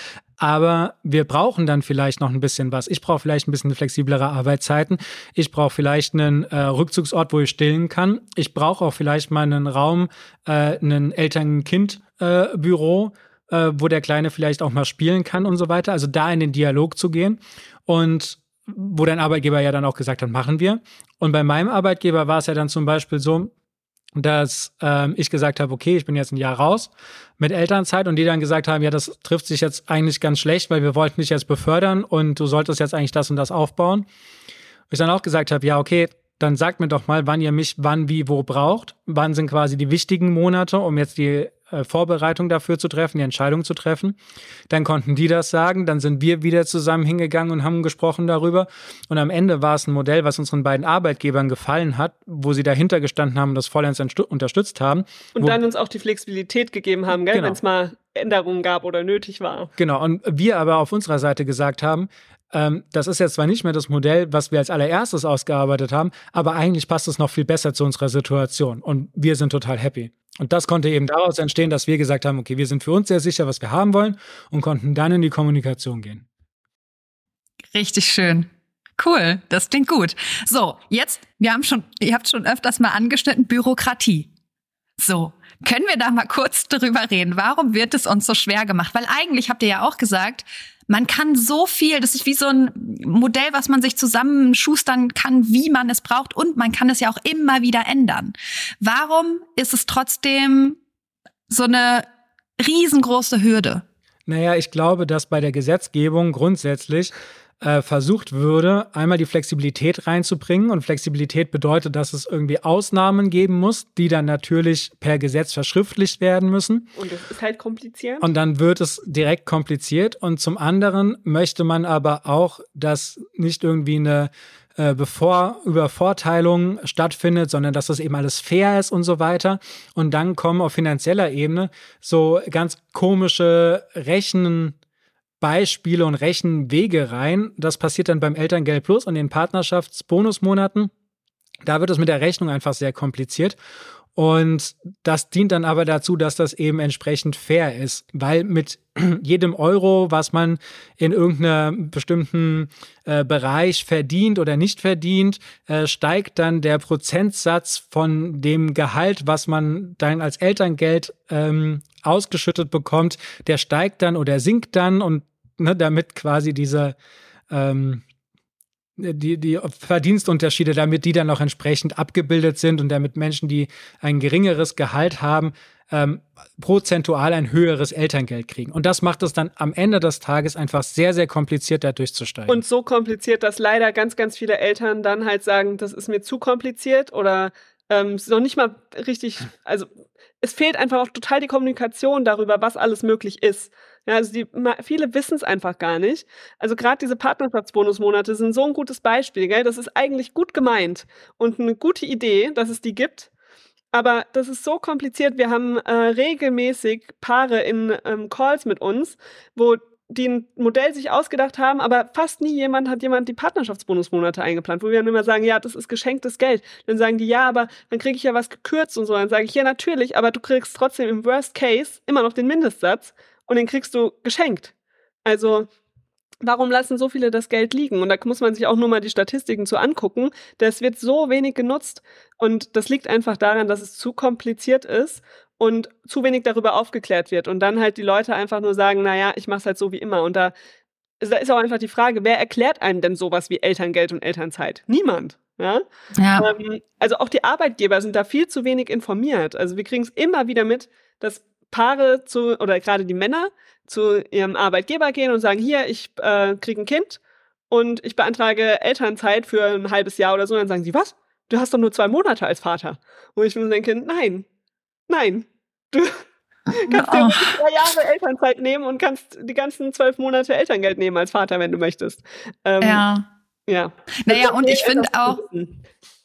aber wir brauchen dann vielleicht noch ein bisschen was. Ich brauche vielleicht ein bisschen flexiblere Arbeitszeiten. Ich brauche vielleicht einen äh, Rückzugsort, wo ich stillen kann. Ich brauche auch vielleicht mal einen Raum, äh, einen Eltern-Kind-Büro, äh, äh, wo der Kleine vielleicht auch mal spielen kann und so weiter. Also da in den Dialog zu gehen. Und wo dein Arbeitgeber ja dann auch gesagt hat, machen wir. Und bei meinem Arbeitgeber war es ja dann zum Beispiel so, dass ähm, ich gesagt habe, okay, ich bin jetzt ein Jahr raus mit Elternzeit und die dann gesagt haben, ja, das trifft sich jetzt eigentlich ganz schlecht, weil wir wollten dich jetzt befördern und du solltest jetzt eigentlich das und das aufbauen. Ich dann auch gesagt habe, ja, okay, dann sagt mir doch mal, wann ihr mich wann, wie, wo braucht. Wann sind quasi die wichtigen Monate, um jetzt die Vorbereitung dafür zu treffen, die Entscheidung zu treffen. Dann konnten die das sagen, dann sind wir wieder zusammen hingegangen und haben gesprochen darüber. Und am Ende war es ein Modell, was unseren beiden Arbeitgebern gefallen hat, wo sie dahinter gestanden haben und das vollends unterstützt haben. Und dann uns auch die Flexibilität gegeben haben, genau. wenn es mal Änderungen gab oder nötig war. Genau, und wir aber auf unserer Seite gesagt haben, ähm, das ist jetzt zwar nicht mehr das Modell, was wir als allererstes ausgearbeitet haben, aber eigentlich passt es noch viel besser zu unserer Situation und wir sind total happy. Und das konnte eben daraus entstehen, dass wir gesagt haben, okay, wir sind für uns sehr sicher, was wir haben wollen und konnten dann in die Kommunikation gehen. Richtig schön. Cool, das klingt gut. So, jetzt, wir haben schon, ihr habt schon öfters mal angeschnitten, Bürokratie. So, können wir da mal kurz drüber reden? Warum wird es uns so schwer gemacht? Weil eigentlich habt ihr ja auch gesagt, man kann so viel, das ist wie so ein Modell, was man sich zusammenschustern kann, wie man es braucht und man kann es ja auch immer wieder ändern. Warum ist es trotzdem so eine riesengroße Hürde? Naja, ich glaube, dass bei der Gesetzgebung grundsätzlich äh, versucht würde, einmal die Flexibilität reinzubringen. Und Flexibilität bedeutet, dass es irgendwie Ausnahmen geben muss, die dann natürlich per Gesetz verschriftlicht werden müssen. Und das ist halt kompliziert. Und dann wird es direkt kompliziert. Und zum anderen möchte man aber auch, dass nicht irgendwie eine äh, bevor Übervorteilung stattfindet, sondern dass das eben alles fair ist und so weiter. Und dann kommen auf finanzieller Ebene so ganz komische Rechen Beispiele und Rechenwege rein. Das passiert dann beim Elterngeld Plus und den Partnerschaftsbonusmonaten. Da wird es mit der Rechnung einfach sehr kompliziert. Und das dient dann aber dazu, dass das eben entsprechend fair ist, weil mit jedem Euro, was man in irgendeinem bestimmten äh, Bereich verdient oder nicht verdient, äh, steigt dann der Prozentsatz von dem Gehalt, was man dann als Elterngeld ähm, ausgeschüttet bekommt, der steigt dann oder sinkt dann und ne, damit quasi diese, ähm, die, die Verdienstunterschiede, damit die dann auch entsprechend abgebildet sind und damit Menschen, die ein geringeres Gehalt haben, ähm, prozentual ein höheres Elterngeld kriegen. Und das macht es dann am Ende des Tages einfach sehr, sehr kompliziert, da durchzusteigen. Und so kompliziert, dass leider ganz, ganz viele Eltern dann halt sagen, das ist mir zu kompliziert oder ähm, noch nicht mal richtig, also es fehlt einfach auch total die Kommunikation darüber, was alles möglich ist. Ja, also die, viele wissen es einfach gar nicht. Also gerade diese Partnerschaftsbonusmonate sind so ein gutes Beispiel, gell? Das ist eigentlich gut gemeint und eine gute Idee, dass es die gibt. Aber das ist so kompliziert. Wir haben äh, regelmäßig Paare in ähm, Calls mit uns, wo die ein Modell sich ausgedacht haben, aber fast nie jemand hat jemand die Partnerschaftsbonusmonate eingeplant, wo wir dann immer sagen, ja, das ist geschenktes Geld. Dann sagen die, ja, aber dann kriege ich ja was gekürzt und so. Dann sage ich, ja, natürlich, aber du kriegst trotzdem im Worst Case immer noch den Mindestsatz und den kriegst du geschenkt. Also warum lassen so viele das Geld liegen? Und da muss man sich auch nur mal die Statistiken zu angucken. Das wird so wenig genutzt und das liegt einfach daran, dass es zu kompliziert ist und zu wenig darüber aufgeklärt wird und dann halt die Leute einfach nur sagen, naja, ich mache es halt so wie immer und da, da ist auch einfach die Frage, wer erklärt einem denn sowas wie Elterngeld und Elternzeit? Niemand. Ja? ja. Ähm, also auch die Arbeitgeber sind da viel zu wenig informiert. Also wir kriegen es immer wieder mit, dass Paare zu, oder gerade die Männer zu ihrem Arbeitgeber gehen und sagen, hier, ich äh, kriege ein Kind und ich beantrage Elternzeit für ein halbes Jahr oder so. Und dann sagen sie, was? Du hast doch nur zwei Monate als Vater. Und ich denke, nein, nein. Du kannst dir oh. drei Jahre Elternzeit nehmen und kannst die ganzen zwölf Monate Elterngeld nehmen als Vater, wenn du möchtest. Ähm, ja. Ja. Naja, und ich finde auch,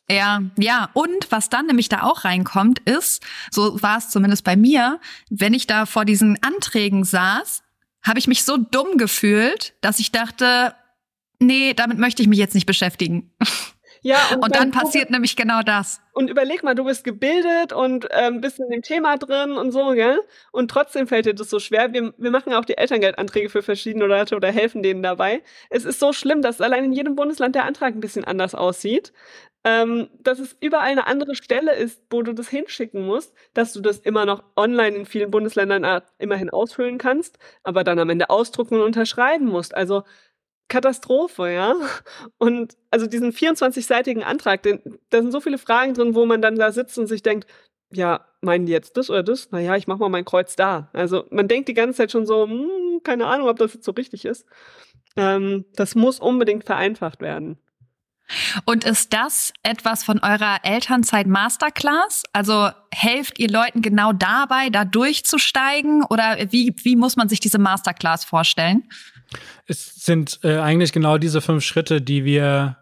ja, ja. Und was dann nämlich da auch reinkommt, ist, so war es zumindest bei mir, wenn ich da vor diesen Anträgen saß, habe ich mich so dumm gefühlt, dass ich dachte, nee, damit möchte ich mich jetzt nicht beschäftigen. Ja, und, und dann, dann passiert nämlich genau das. Und überleg mal, du bist gebildet und ähm, bist in dem Thema drin und so, gell? Und trotzdem fällt dir das so schwer. Wir, wir machen auch die Elterngeldanträge für verschiedene Leute oder helfen denen dabei. Es ist so schlimm, dass allein in jedem Bundesland der Antrag ein bisschen anders aussieht. Ähm, dass es überall eine andere Stelle ist, wo du das hinschicken musst, dass du das immer noch online in vielen Bundesländern äh, immerhin ausfüllen kannst, aber dann am Ende ausdrucken und unterschreiben musst. Also Katastrophe, ja. Und also diesen 24-seitigen Antrag, den, da sind so viele Fragen drin, wo man dann da sitzt und sich denkt, ja, meinen die jetzt das oder das? Naja, ich mach mal mein Kreuz da. Also man denkt die ganze Zeit schon so, hm, keine Ahnung, ob das jetzt so richtig ist. Ähm, das muss unbedingt vereinfacht werden. Und ist das etwas von eurer Elternzeit Masterclass? Also helft ihr Leuten genau dabei, da durchzusteigen? Oder wie, wie muss man sich diese Masterclass vorstellen? Es sind äh, eigentlich genau diese fünf Schritte, die wir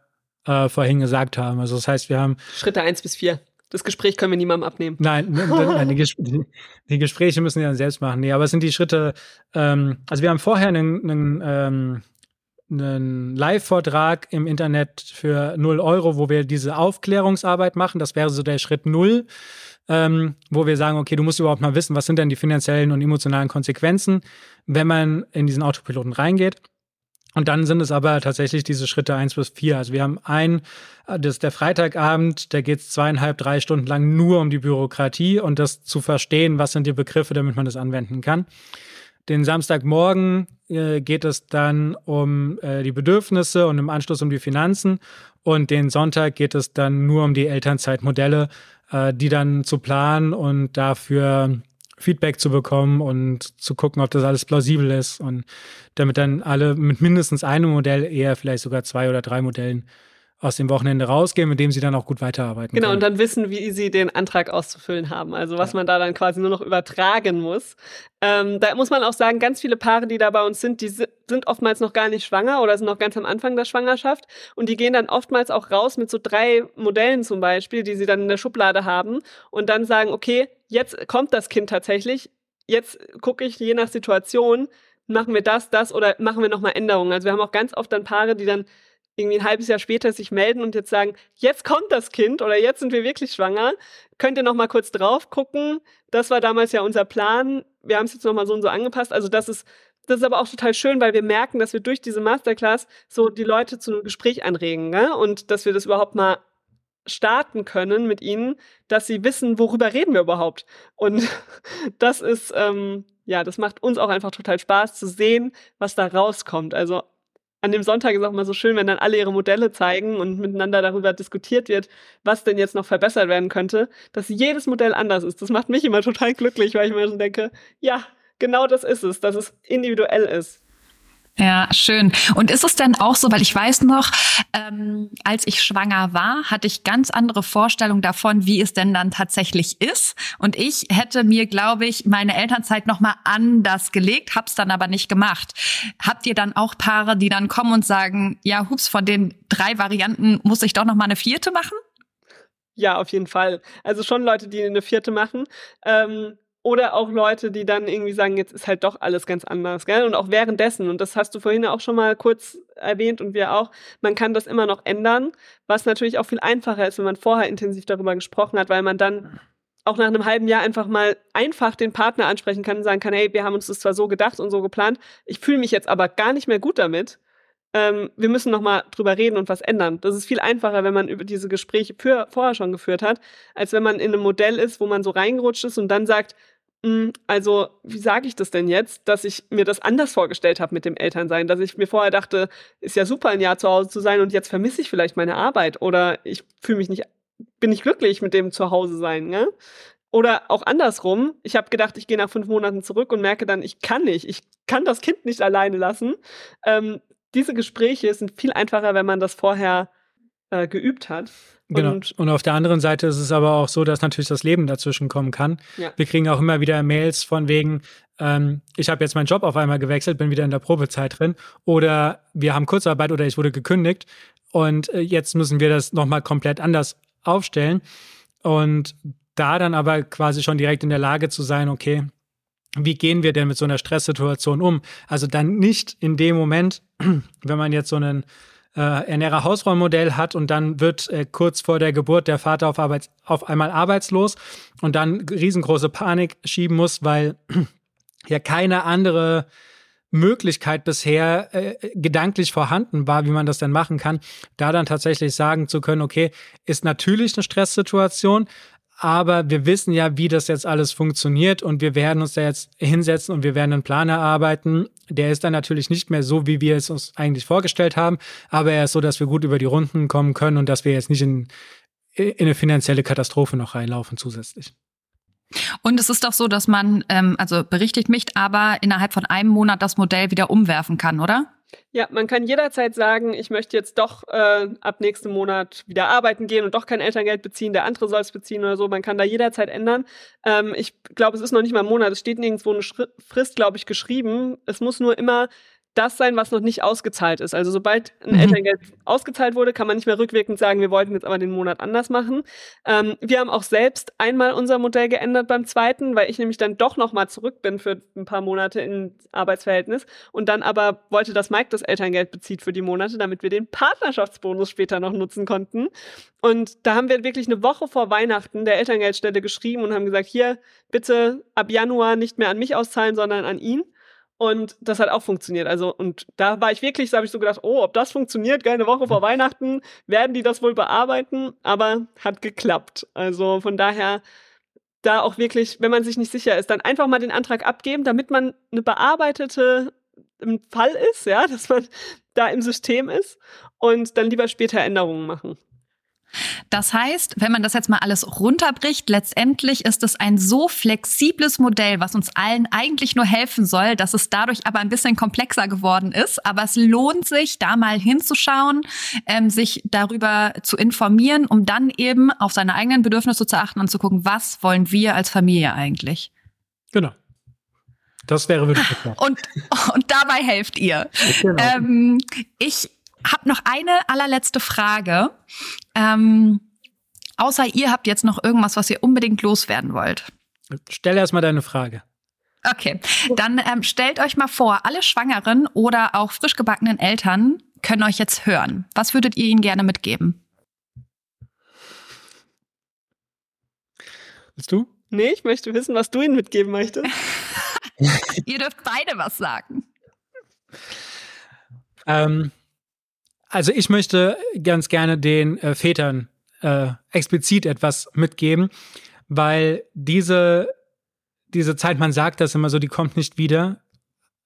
äh, vorhin gesagt haben. Also das heißt, wir haben Schritte eins bis vier. Das Gespräch können wir niemandem abnehmen. Nein, nein die, Ges die, Gespräche müssen wir dann selbst machen. Nee, aber es sind die Schritte, ähm, also wir haben vorher einen, einen, ähm, einen Live-Vortrag im Internet für 0 Euro, wo wir diese Aufklärungsarbeit machen. Das wäre so der Schritt null ähm, wo wir sagen, okay, du musst überhaupt mal wissen, was sind denn die finanziellen und emotionalen Konsequenzen, wenn man in diesen Autopiloten reingeht. Und dann sind es aber tatsächlich diese Schritte eins bis vier. Also wir haben ein, das ist der Freitagabend, da geht es zweieinhalb, drei Stunden lang nur um die Bürokratie und das zu verstehen, was sind die Begriffe, damit man das anwenden kann. Den Samstagmorgen äh, geht es dann um äh, die Bedürfnisse und im Anschluss um die Finanzen. Und den Sonntag geht es dann nur um die Elternzeitmodelle, äh, die dann zu planen und dafür Feedback zu bekommen und zu gucken, ob das alles plausibel ist und damit dann alle mit mindestens einem Modell, eher vielleicht sogar zwei oder drei Modellen aus dem Wochenende rausgehen, mit dem sie dann auch gut weiterarbeiten genau, können. und dann wissen, wie sie den Antrag auszufüllen haben. Also was ja. man da dann quasi nur noch übertragen muss. Ähm, da muss man auch sagen, ganz viele Paare, die da bei uns sind, die sind oftmals noch gar nicht schwanger oder sind noch ganz am Anfang der Schwangerschaft. Und die gehen dann oftmals auch raus mit so drei Modellen zum Beispiel, die sie dann in der Schublade haben und dann sagen, okay, jetzt kommt das Kind tatsächlich. Jetzt gucke ich je nach Situation, machen wir das, das oder machen wir nochmal Änderungen. Also wir haben auch ganz oft dann Paare, die dann irgendwie ein halbes Jahr später sich melden und jetzt sagen, jetzt kommt das Kind oder jetzt sind wir wirklich schwanger, könnt ihr noch mal kurz drauf gucken. Das war damals ja unser Plan. Wir haben es jetzt noch mal so und so angepasst. Also das ist das ist aber auch total schön, weil wir merken, dass wir durch diese Masterclass so die Leute zu einem Gespräch anregen ne? und dass wir das überhaupt mal starten können mit ihnen, dass sie wissen, worüber reden wir überhaupt. Und das ist, ähm, ja, das macht uns auch einfach total Spaß zu sehen, was da rauskommt. Also an dem Sonntag ist auch immer so schön, wenn dann alle ihre Modelle zeigen und miteinander darüber diskutiert wird, was denn jetzt noch verbessert werden könnte, dass jedes Modell anders ist. Das macht mich immer total glücklich, weil ich mir so denke, ja, genau das ist es, dass es individuell ist. Ja, schön. Und ist es denn auch so, weil ich weiß noch, ähm, als ich schwanger war, hatte ich ganz andere Vorstellungen davon, wie es denn dann tatsächlich ist. Und ich hätte mir, glaube ich, meine Elternzeit nochmal anders gelegt, hab's dann aber nicht gemacht. Habt ihr dann auch Paare, die dann kommen und sagen, ja, hups, von den drei Varianten muss ich doch nochmal eine vierte machen? Ja, auf jeden Fall. Also schon Leute, die eine vierte machen. Ähm, oder auch Leute, die dann irgendwie sagen, jetzt ist halt doch alles ganz anders, gell? Und auch währenddessen, und das hast du vorhin auch schon mal kurz erwähnt und wir auch, man kann das immer noch ändern, was natürlich auch viel einfacher ist, wenn man vorher intensiv darüber gesprochen hat, weil man dann auch nach einem halben Jahr einfach mal einfach den Partner ansprechen kann und sagen kann, hey, wir haben uns das zwar so gedacht und so geplant, ich fühle mich jetzt aber gar nicht mehr gut damit. Ähm, wir müssen noch mal drüber reden und was ändern. Das ist viel einfacher, wenn man über diese Gespräche für, vorher schon geführt hat, als wenn man in einem Modell ist, wo man so reingerutscht ist und dann sagt, also, wie sage ich das denn jetzt, dass ich mir das anders vorgestellt habe mit dem Elternsein, dass ich mir vorher dachte, ist ja super, ein Jahr zu Hause zu sein und jetzt vermisse ich vielleicht meine Arbeit oder ich fühle mich nicht, bin nicht glücklich mit dem Zuhause sein, ne? Oder auch andersrum, ich habe gedacht, ich gehe nach fünf Monaten zurück und merke dann, ich kann nicht, ich kann das Kind nicht alleine lassen. Ähm, diese Gespräche sind viel einfacher, wenn man das vorher äh, geübt hat. Genau. Und, und, auf der anderen Seite ist es aber auch so, dass natürlich das Leben dazwischen kommen kann. Ja. Wir kriegen auch immer wieder Mails von wegen, ähm, ich habe jetzt meinen Job auf einmal gewechselt, bin wieder in der Probezeit drin oder wir haben Kurzarbeit oder ich wurde gekündigt und äh, jetzt müssen wir das nochmal komplett anders aufstellen. Und da dann aber quasi schon direkt in der Lage zu sein, okay, wie gehen wir denn mit so einer Stresssituation um? Also dann nicht in dem Moment, wenn man jetzt so einen äh, Ernährer Hausrollmodell hat und dann wird äh, kurz vor der Geburt der Vater auf, Arbeits auf einmal arbeitslos und dann riesengroße Panik schieben muss, weil ja keine andere Möglichkeit bisher äh, gedanklich vorhanden war, wie man das denn machen kann, da dann tatsächlich sagen zu können, okay, ist natürlich eine Stresssituation, aber wir wissen ja, wie das jetzt alles funktioniert und wir werden uns da jetzt hinsetzen und wir werden einen Plan erarbeiten. Der ist dann natürlich nicht mehr so, wie wir es uns eigentlich vorgestellt haben, aber er ist so, dass wir gut über die Runden kommen können und dass wir jetzt nicht in, in eine finanzielle Katastrophe noch reinlaufen zusätzlich. Und es ist doch so, dass man, ähm, also berichtigt mich, aber innerhalb von einem Monat das Modell wieder umwerfen kann, oder? Ja, man kann jederzeit sagen, ich möchte jetzt doch äh, ab nächsten Monat wieder arbeiten gehen und doch kein Elterngeld beziehen, der andere soll es beziehen oder so. Man kann da jederzeit ändern. Ähm, ich glaube, es ist noch nicht mal ein Monat, es steht nirgendwo eine Frist, glaube ich, geschrieben. Es muss nur immer das sein, was noch nicht ausgezahlt ist. Also sobald ein mhm. Elterngeld ausgezahlt wurde, kann man nicht mehr rückwirkend sagen, wir wollten jetzt aber den Monat anders machen. Ähm, wir haben auch selbst einmal unser Modell geändert beim zweiten, weil ich nämlich dann doch noch mal zurück bin für ein paar Monate in Arbeitsverhältnis und dann aber wollte, dass Mike das Elterngeld bezieht für die Monate, damit wir den Partnerschaftsbonus später noch nutzen konnten. Und da haben wir wirklich eine Woche vor Weihnachten der Elterngeldstelle geschrieben und haben gesagt, hier bitte ab Januar nicht mehr an mich auszahlen, sondern an ihn. Und das hat auch funktioniert. Also, und da war ich wirklich, da habe ich so gedacht, oh, ob das funktioniert, geil, eine Woche vor Weihnachten, werden die das wohl bearbeiten, aber hat geklappt. Also von daher, da auch wirklich, wenn man sich nicht sicher ist, dann einfach mal den Antrag abgeben, damit man eine bearbeitete im Fall ist, ja, dass man da im System ist und dann lieber später Änderungen machen. Das heißt, wenn man das jetzt mal alles runterbricht, letztendlich ist es ein so flexibles Modell, was uns allen eigentlich nur helfen soll, dass es dadurch aber ein bisschen komplexer geworden ist. Aber es lohnt sich, da mal hinzuschauen, ähm, sich darüber zu informieren, um dann eben auf seine eigenen Bedürfnisse zu achten und zu gucken, was wollen wir als Familie eigentlich. Genau. Das wäre wirklich. Und, und dabei helft ihr. Genau. Ähm, ich habe noch eine allerletzte Frage. Ähm, außer ihr habt jetzt noch irgendwas, was ihr unbedingt loswerden wollt. Stell erst mal deine Frage. Okay, dann ähm, stellt euch mal vor, alle Schwangeren oder auch frisch gebackenen Eltern können euch jetzt hören. Was würdet ihr ihnen gerne mitgeben? Willst du? Nee, ich möchte wissen, was du ihnen mitgeben möchtest. ihr dürft beide was sagen. Ähm, also ich möchte ganz gerne den äh, Vätern äh, explizit etwas mitgeben, weil diese, diese Zeit, man sagt das immer so, die kommt nicht wieder.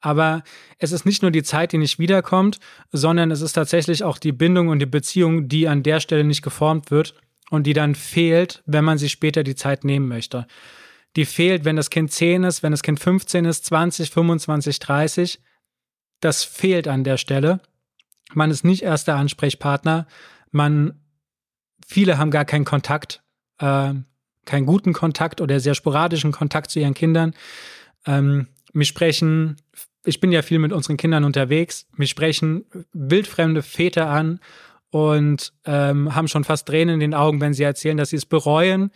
Aber es ist nicht nur die Zeit, die nicht wiederkommt, sondern es ist tatsächlich auch die Bindung und die Beziehung, die an der Stelle nicht geformt wird und die dann fehlt, wenn man sich später die Zeit nehmen möchte. Die fehlt, wenn das Kind 10 ist, wenn das Kind 15 ist, 20, 25, 30. Das fehlt an der Stelle. Man ist nicht erster Ansprechpartner. Man, viele haben gar keinen Kontakt, äh, keinen guten Kontakt oder sehr sporadischen Kontakt zu ihren Kindern. Ähm, mich sprechen, ich bin ja viel mit unseren Kindern unterwegs, mich sprechen wildfremde Väter an und ähm, haben schon fast Tränen in den Augen, wenn sie erzählen, dass sie es bereuen,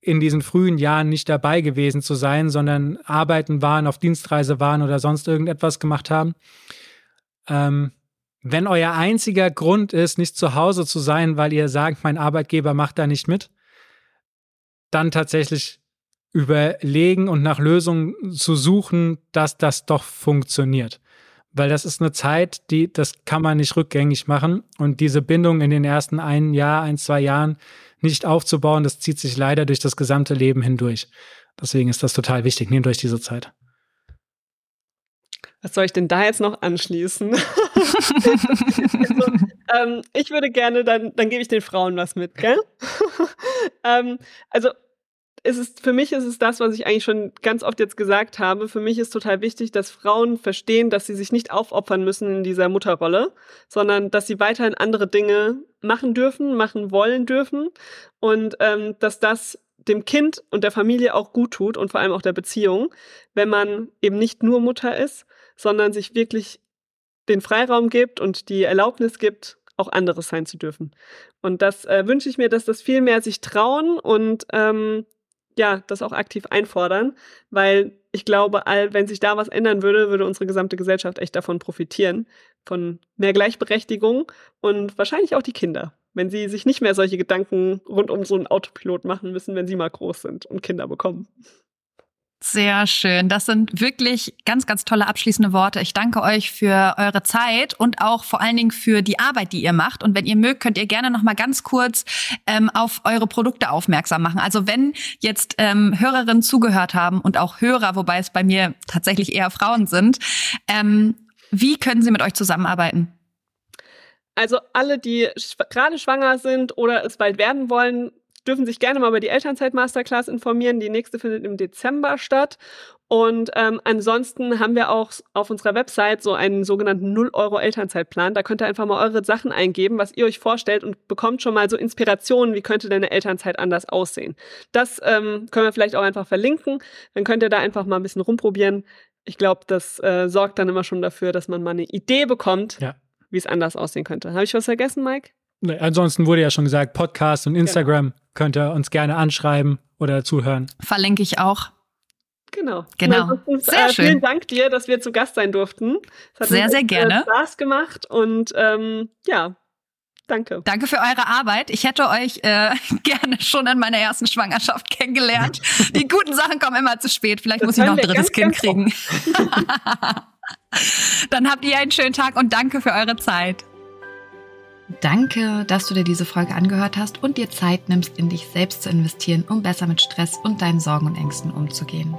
in diesen frühen Jahren nicht dabei gewesen zu sein, sondern arbeiten waren, auf Dienstreise waren oder sonst irgendetwas gemacht haben. Ähm, wenn euer einziger Grund ist, nicht zu Hause zu sein, weil ihr sagt, mein Arbeitgeber macht da nicht mit, dann tatsächlich überlegen und nach Lösungen zu suchen, dass das doch funktioniert. Weil das ist eine Zeit, die, das kann man nicht rückgängig machen. Und diese Bindung in den ersten ein Jahr, ein, zwei Jahren nicht aufzubauen, das zieht sich leider durch das gesamte Leben hindurch. Deswegen ist das total wichtig. Nehmt euch diese Zeit. Was soll ich denn da jetzt noch anschließen? also, ähm, ich würde gerne, dann, dann gebe ich den Frauen was mit, gell? ähm, also es ist, für mich ist es das, was ich eigentlich schon ganz oft jetzt gesagt habe. Für mich ist total wichtig, dass Frauen verstehen, dass sie sich nicht aufopfern müssen in dieser Mutterrolle, sondern dass sie weiterhin andere Dinge machen dürfen, machen wollen dürfen und ähm, dass das dem Kind und der Familie auch gut tut und vor allem auch der Beziehung, wenn man eben nicht nur Mutter ist, sondern sich wirklich den Freiraum gibt und die Erlaubnis gibt, auch anderes sein zu dürfen. Und das äh, wünsche ich mir, dass das viel mehr sich trauen und ähm, ja, das auch aktiv einfordern, weil ich glaube, all, wenn sich da was ändern würde, würde unsere gesamte Gesellschaft echt davon profitieren, von mehr Gleichberechtigung und wahrscheinlich auch die Kinder, wenn sie sich nicht mehr solche Gedanken rund um so einen Autopilot machen müssen, wenn sie mal groß sind und Kinder bekommen. Sehr schön. Das sind wirklich ganz, ganz tolle abschließende Worte. Ich danke euch für eure Zeit und auch vor allen Dingen für die Arbeit, die ihr macht. Und wenn ihr mögt, könnt ihr gerne noch mal ganz kurz ähm, auf eure Produkte aufmerksam machen. Also wenn jetzt ähm, Hörerinnen zugehört haben und auch Hörer, wobei es bei mir tatsächlich eher Frauen sind, ähm, wie können sie mit euch zusammenarbeiten? Also alle, die sch gerade schwanger sind oder es bald werden wollen, dürfen sich gerne mal über die Elternzeit-Masterclass informieren. Die nächste findet im Dezember statt. Und ähm, ansonsten haben wir auch auf unserer Website so einen sogenannten 0-Euro-Elternzeitplan. Da könnt ihr einfach mal eure Sachen eingeben, was ihr euch vorstellt und bekommt schon mal so Inspirationen, wie könnte deine Elternzeit anders aussehen. Das ähm, können wir vielleicht auch einfach verlinken. Dann könnt ihr da einfach mal ein bisschen rumprobieren. Ich glaube, das äh, sorgt dann immer schon dafür, dass man mal eine Idee bekommt, ja. wie es anders aussehen könnte. Habe ich was vergessen, Mike? Ansonsten wurde ja schon gesagt, Podcast und Instagram genau. könnt ihr uns gerne anschreiben oder zuhören. Verlinke ich auch. Genau. Genau. Sehr äh, schön. Vielen Dank dir, dass wir zu Gast sein durften. Es hat sehr, sehr gerne. Spaß gemacht und ähm, ja, Danke. Danke für eure Arbeit. Ich hätte euch äh, gerne schon in meiner ersten Schwangerschaft kennengelernt. Die guten Sachen kommen immer zu spät. Vielleicht das muss ich noch ein drittes Kind kriegen. Dann habt ihr einen schönen Tag und danke für eure Zeit. Danke, dass du dir diese Folge angehört hast und dir Zeit nimmst, in dich selbst zu investieren, um besser mit Stress und deinen Sorgen und Ängsten umzugehen.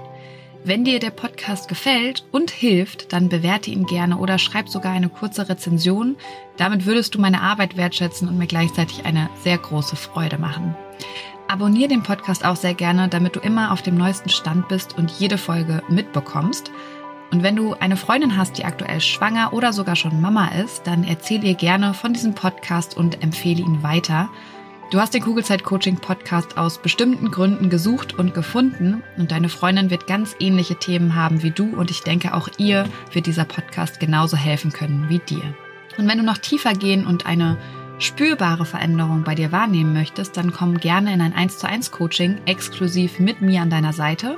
Wenn dir der Podcast gefällt und hilft, dann bewerte ihn gerne oder schreib sogar eine kurze Rezension. Damit würdest du meine Arbeit wertschätzen und mir gleichzeitig eine sehr große Freude machen. Abonnier den Podcast auch sehr gerne, damit du immer auf dem neuesten Stand bist und jede Folge mitbekommst. Und wenn du eine Freundin hast, die aktuell schwanger oder sogar schon Mama ist, dann erzähl ihr gerne von diesem Podcast und empfehle ihn weiter. Du hast den Kugelzeit Coaching Podcast aus bestimmten Gründen gesucht und gefunden und deine Freundin wird ganz ähnliche Themen haben wie du und ich denke auch ihr wird dieser Podcast genauso helfen können wie dir. Und wenn du noch tiefer gehen und eine spürbare Veränderung bei dir wahrnehmen möchtest, dann komm gerne in ein 1 zu 1 Coaching exklusiv mit mir an deiner Seite.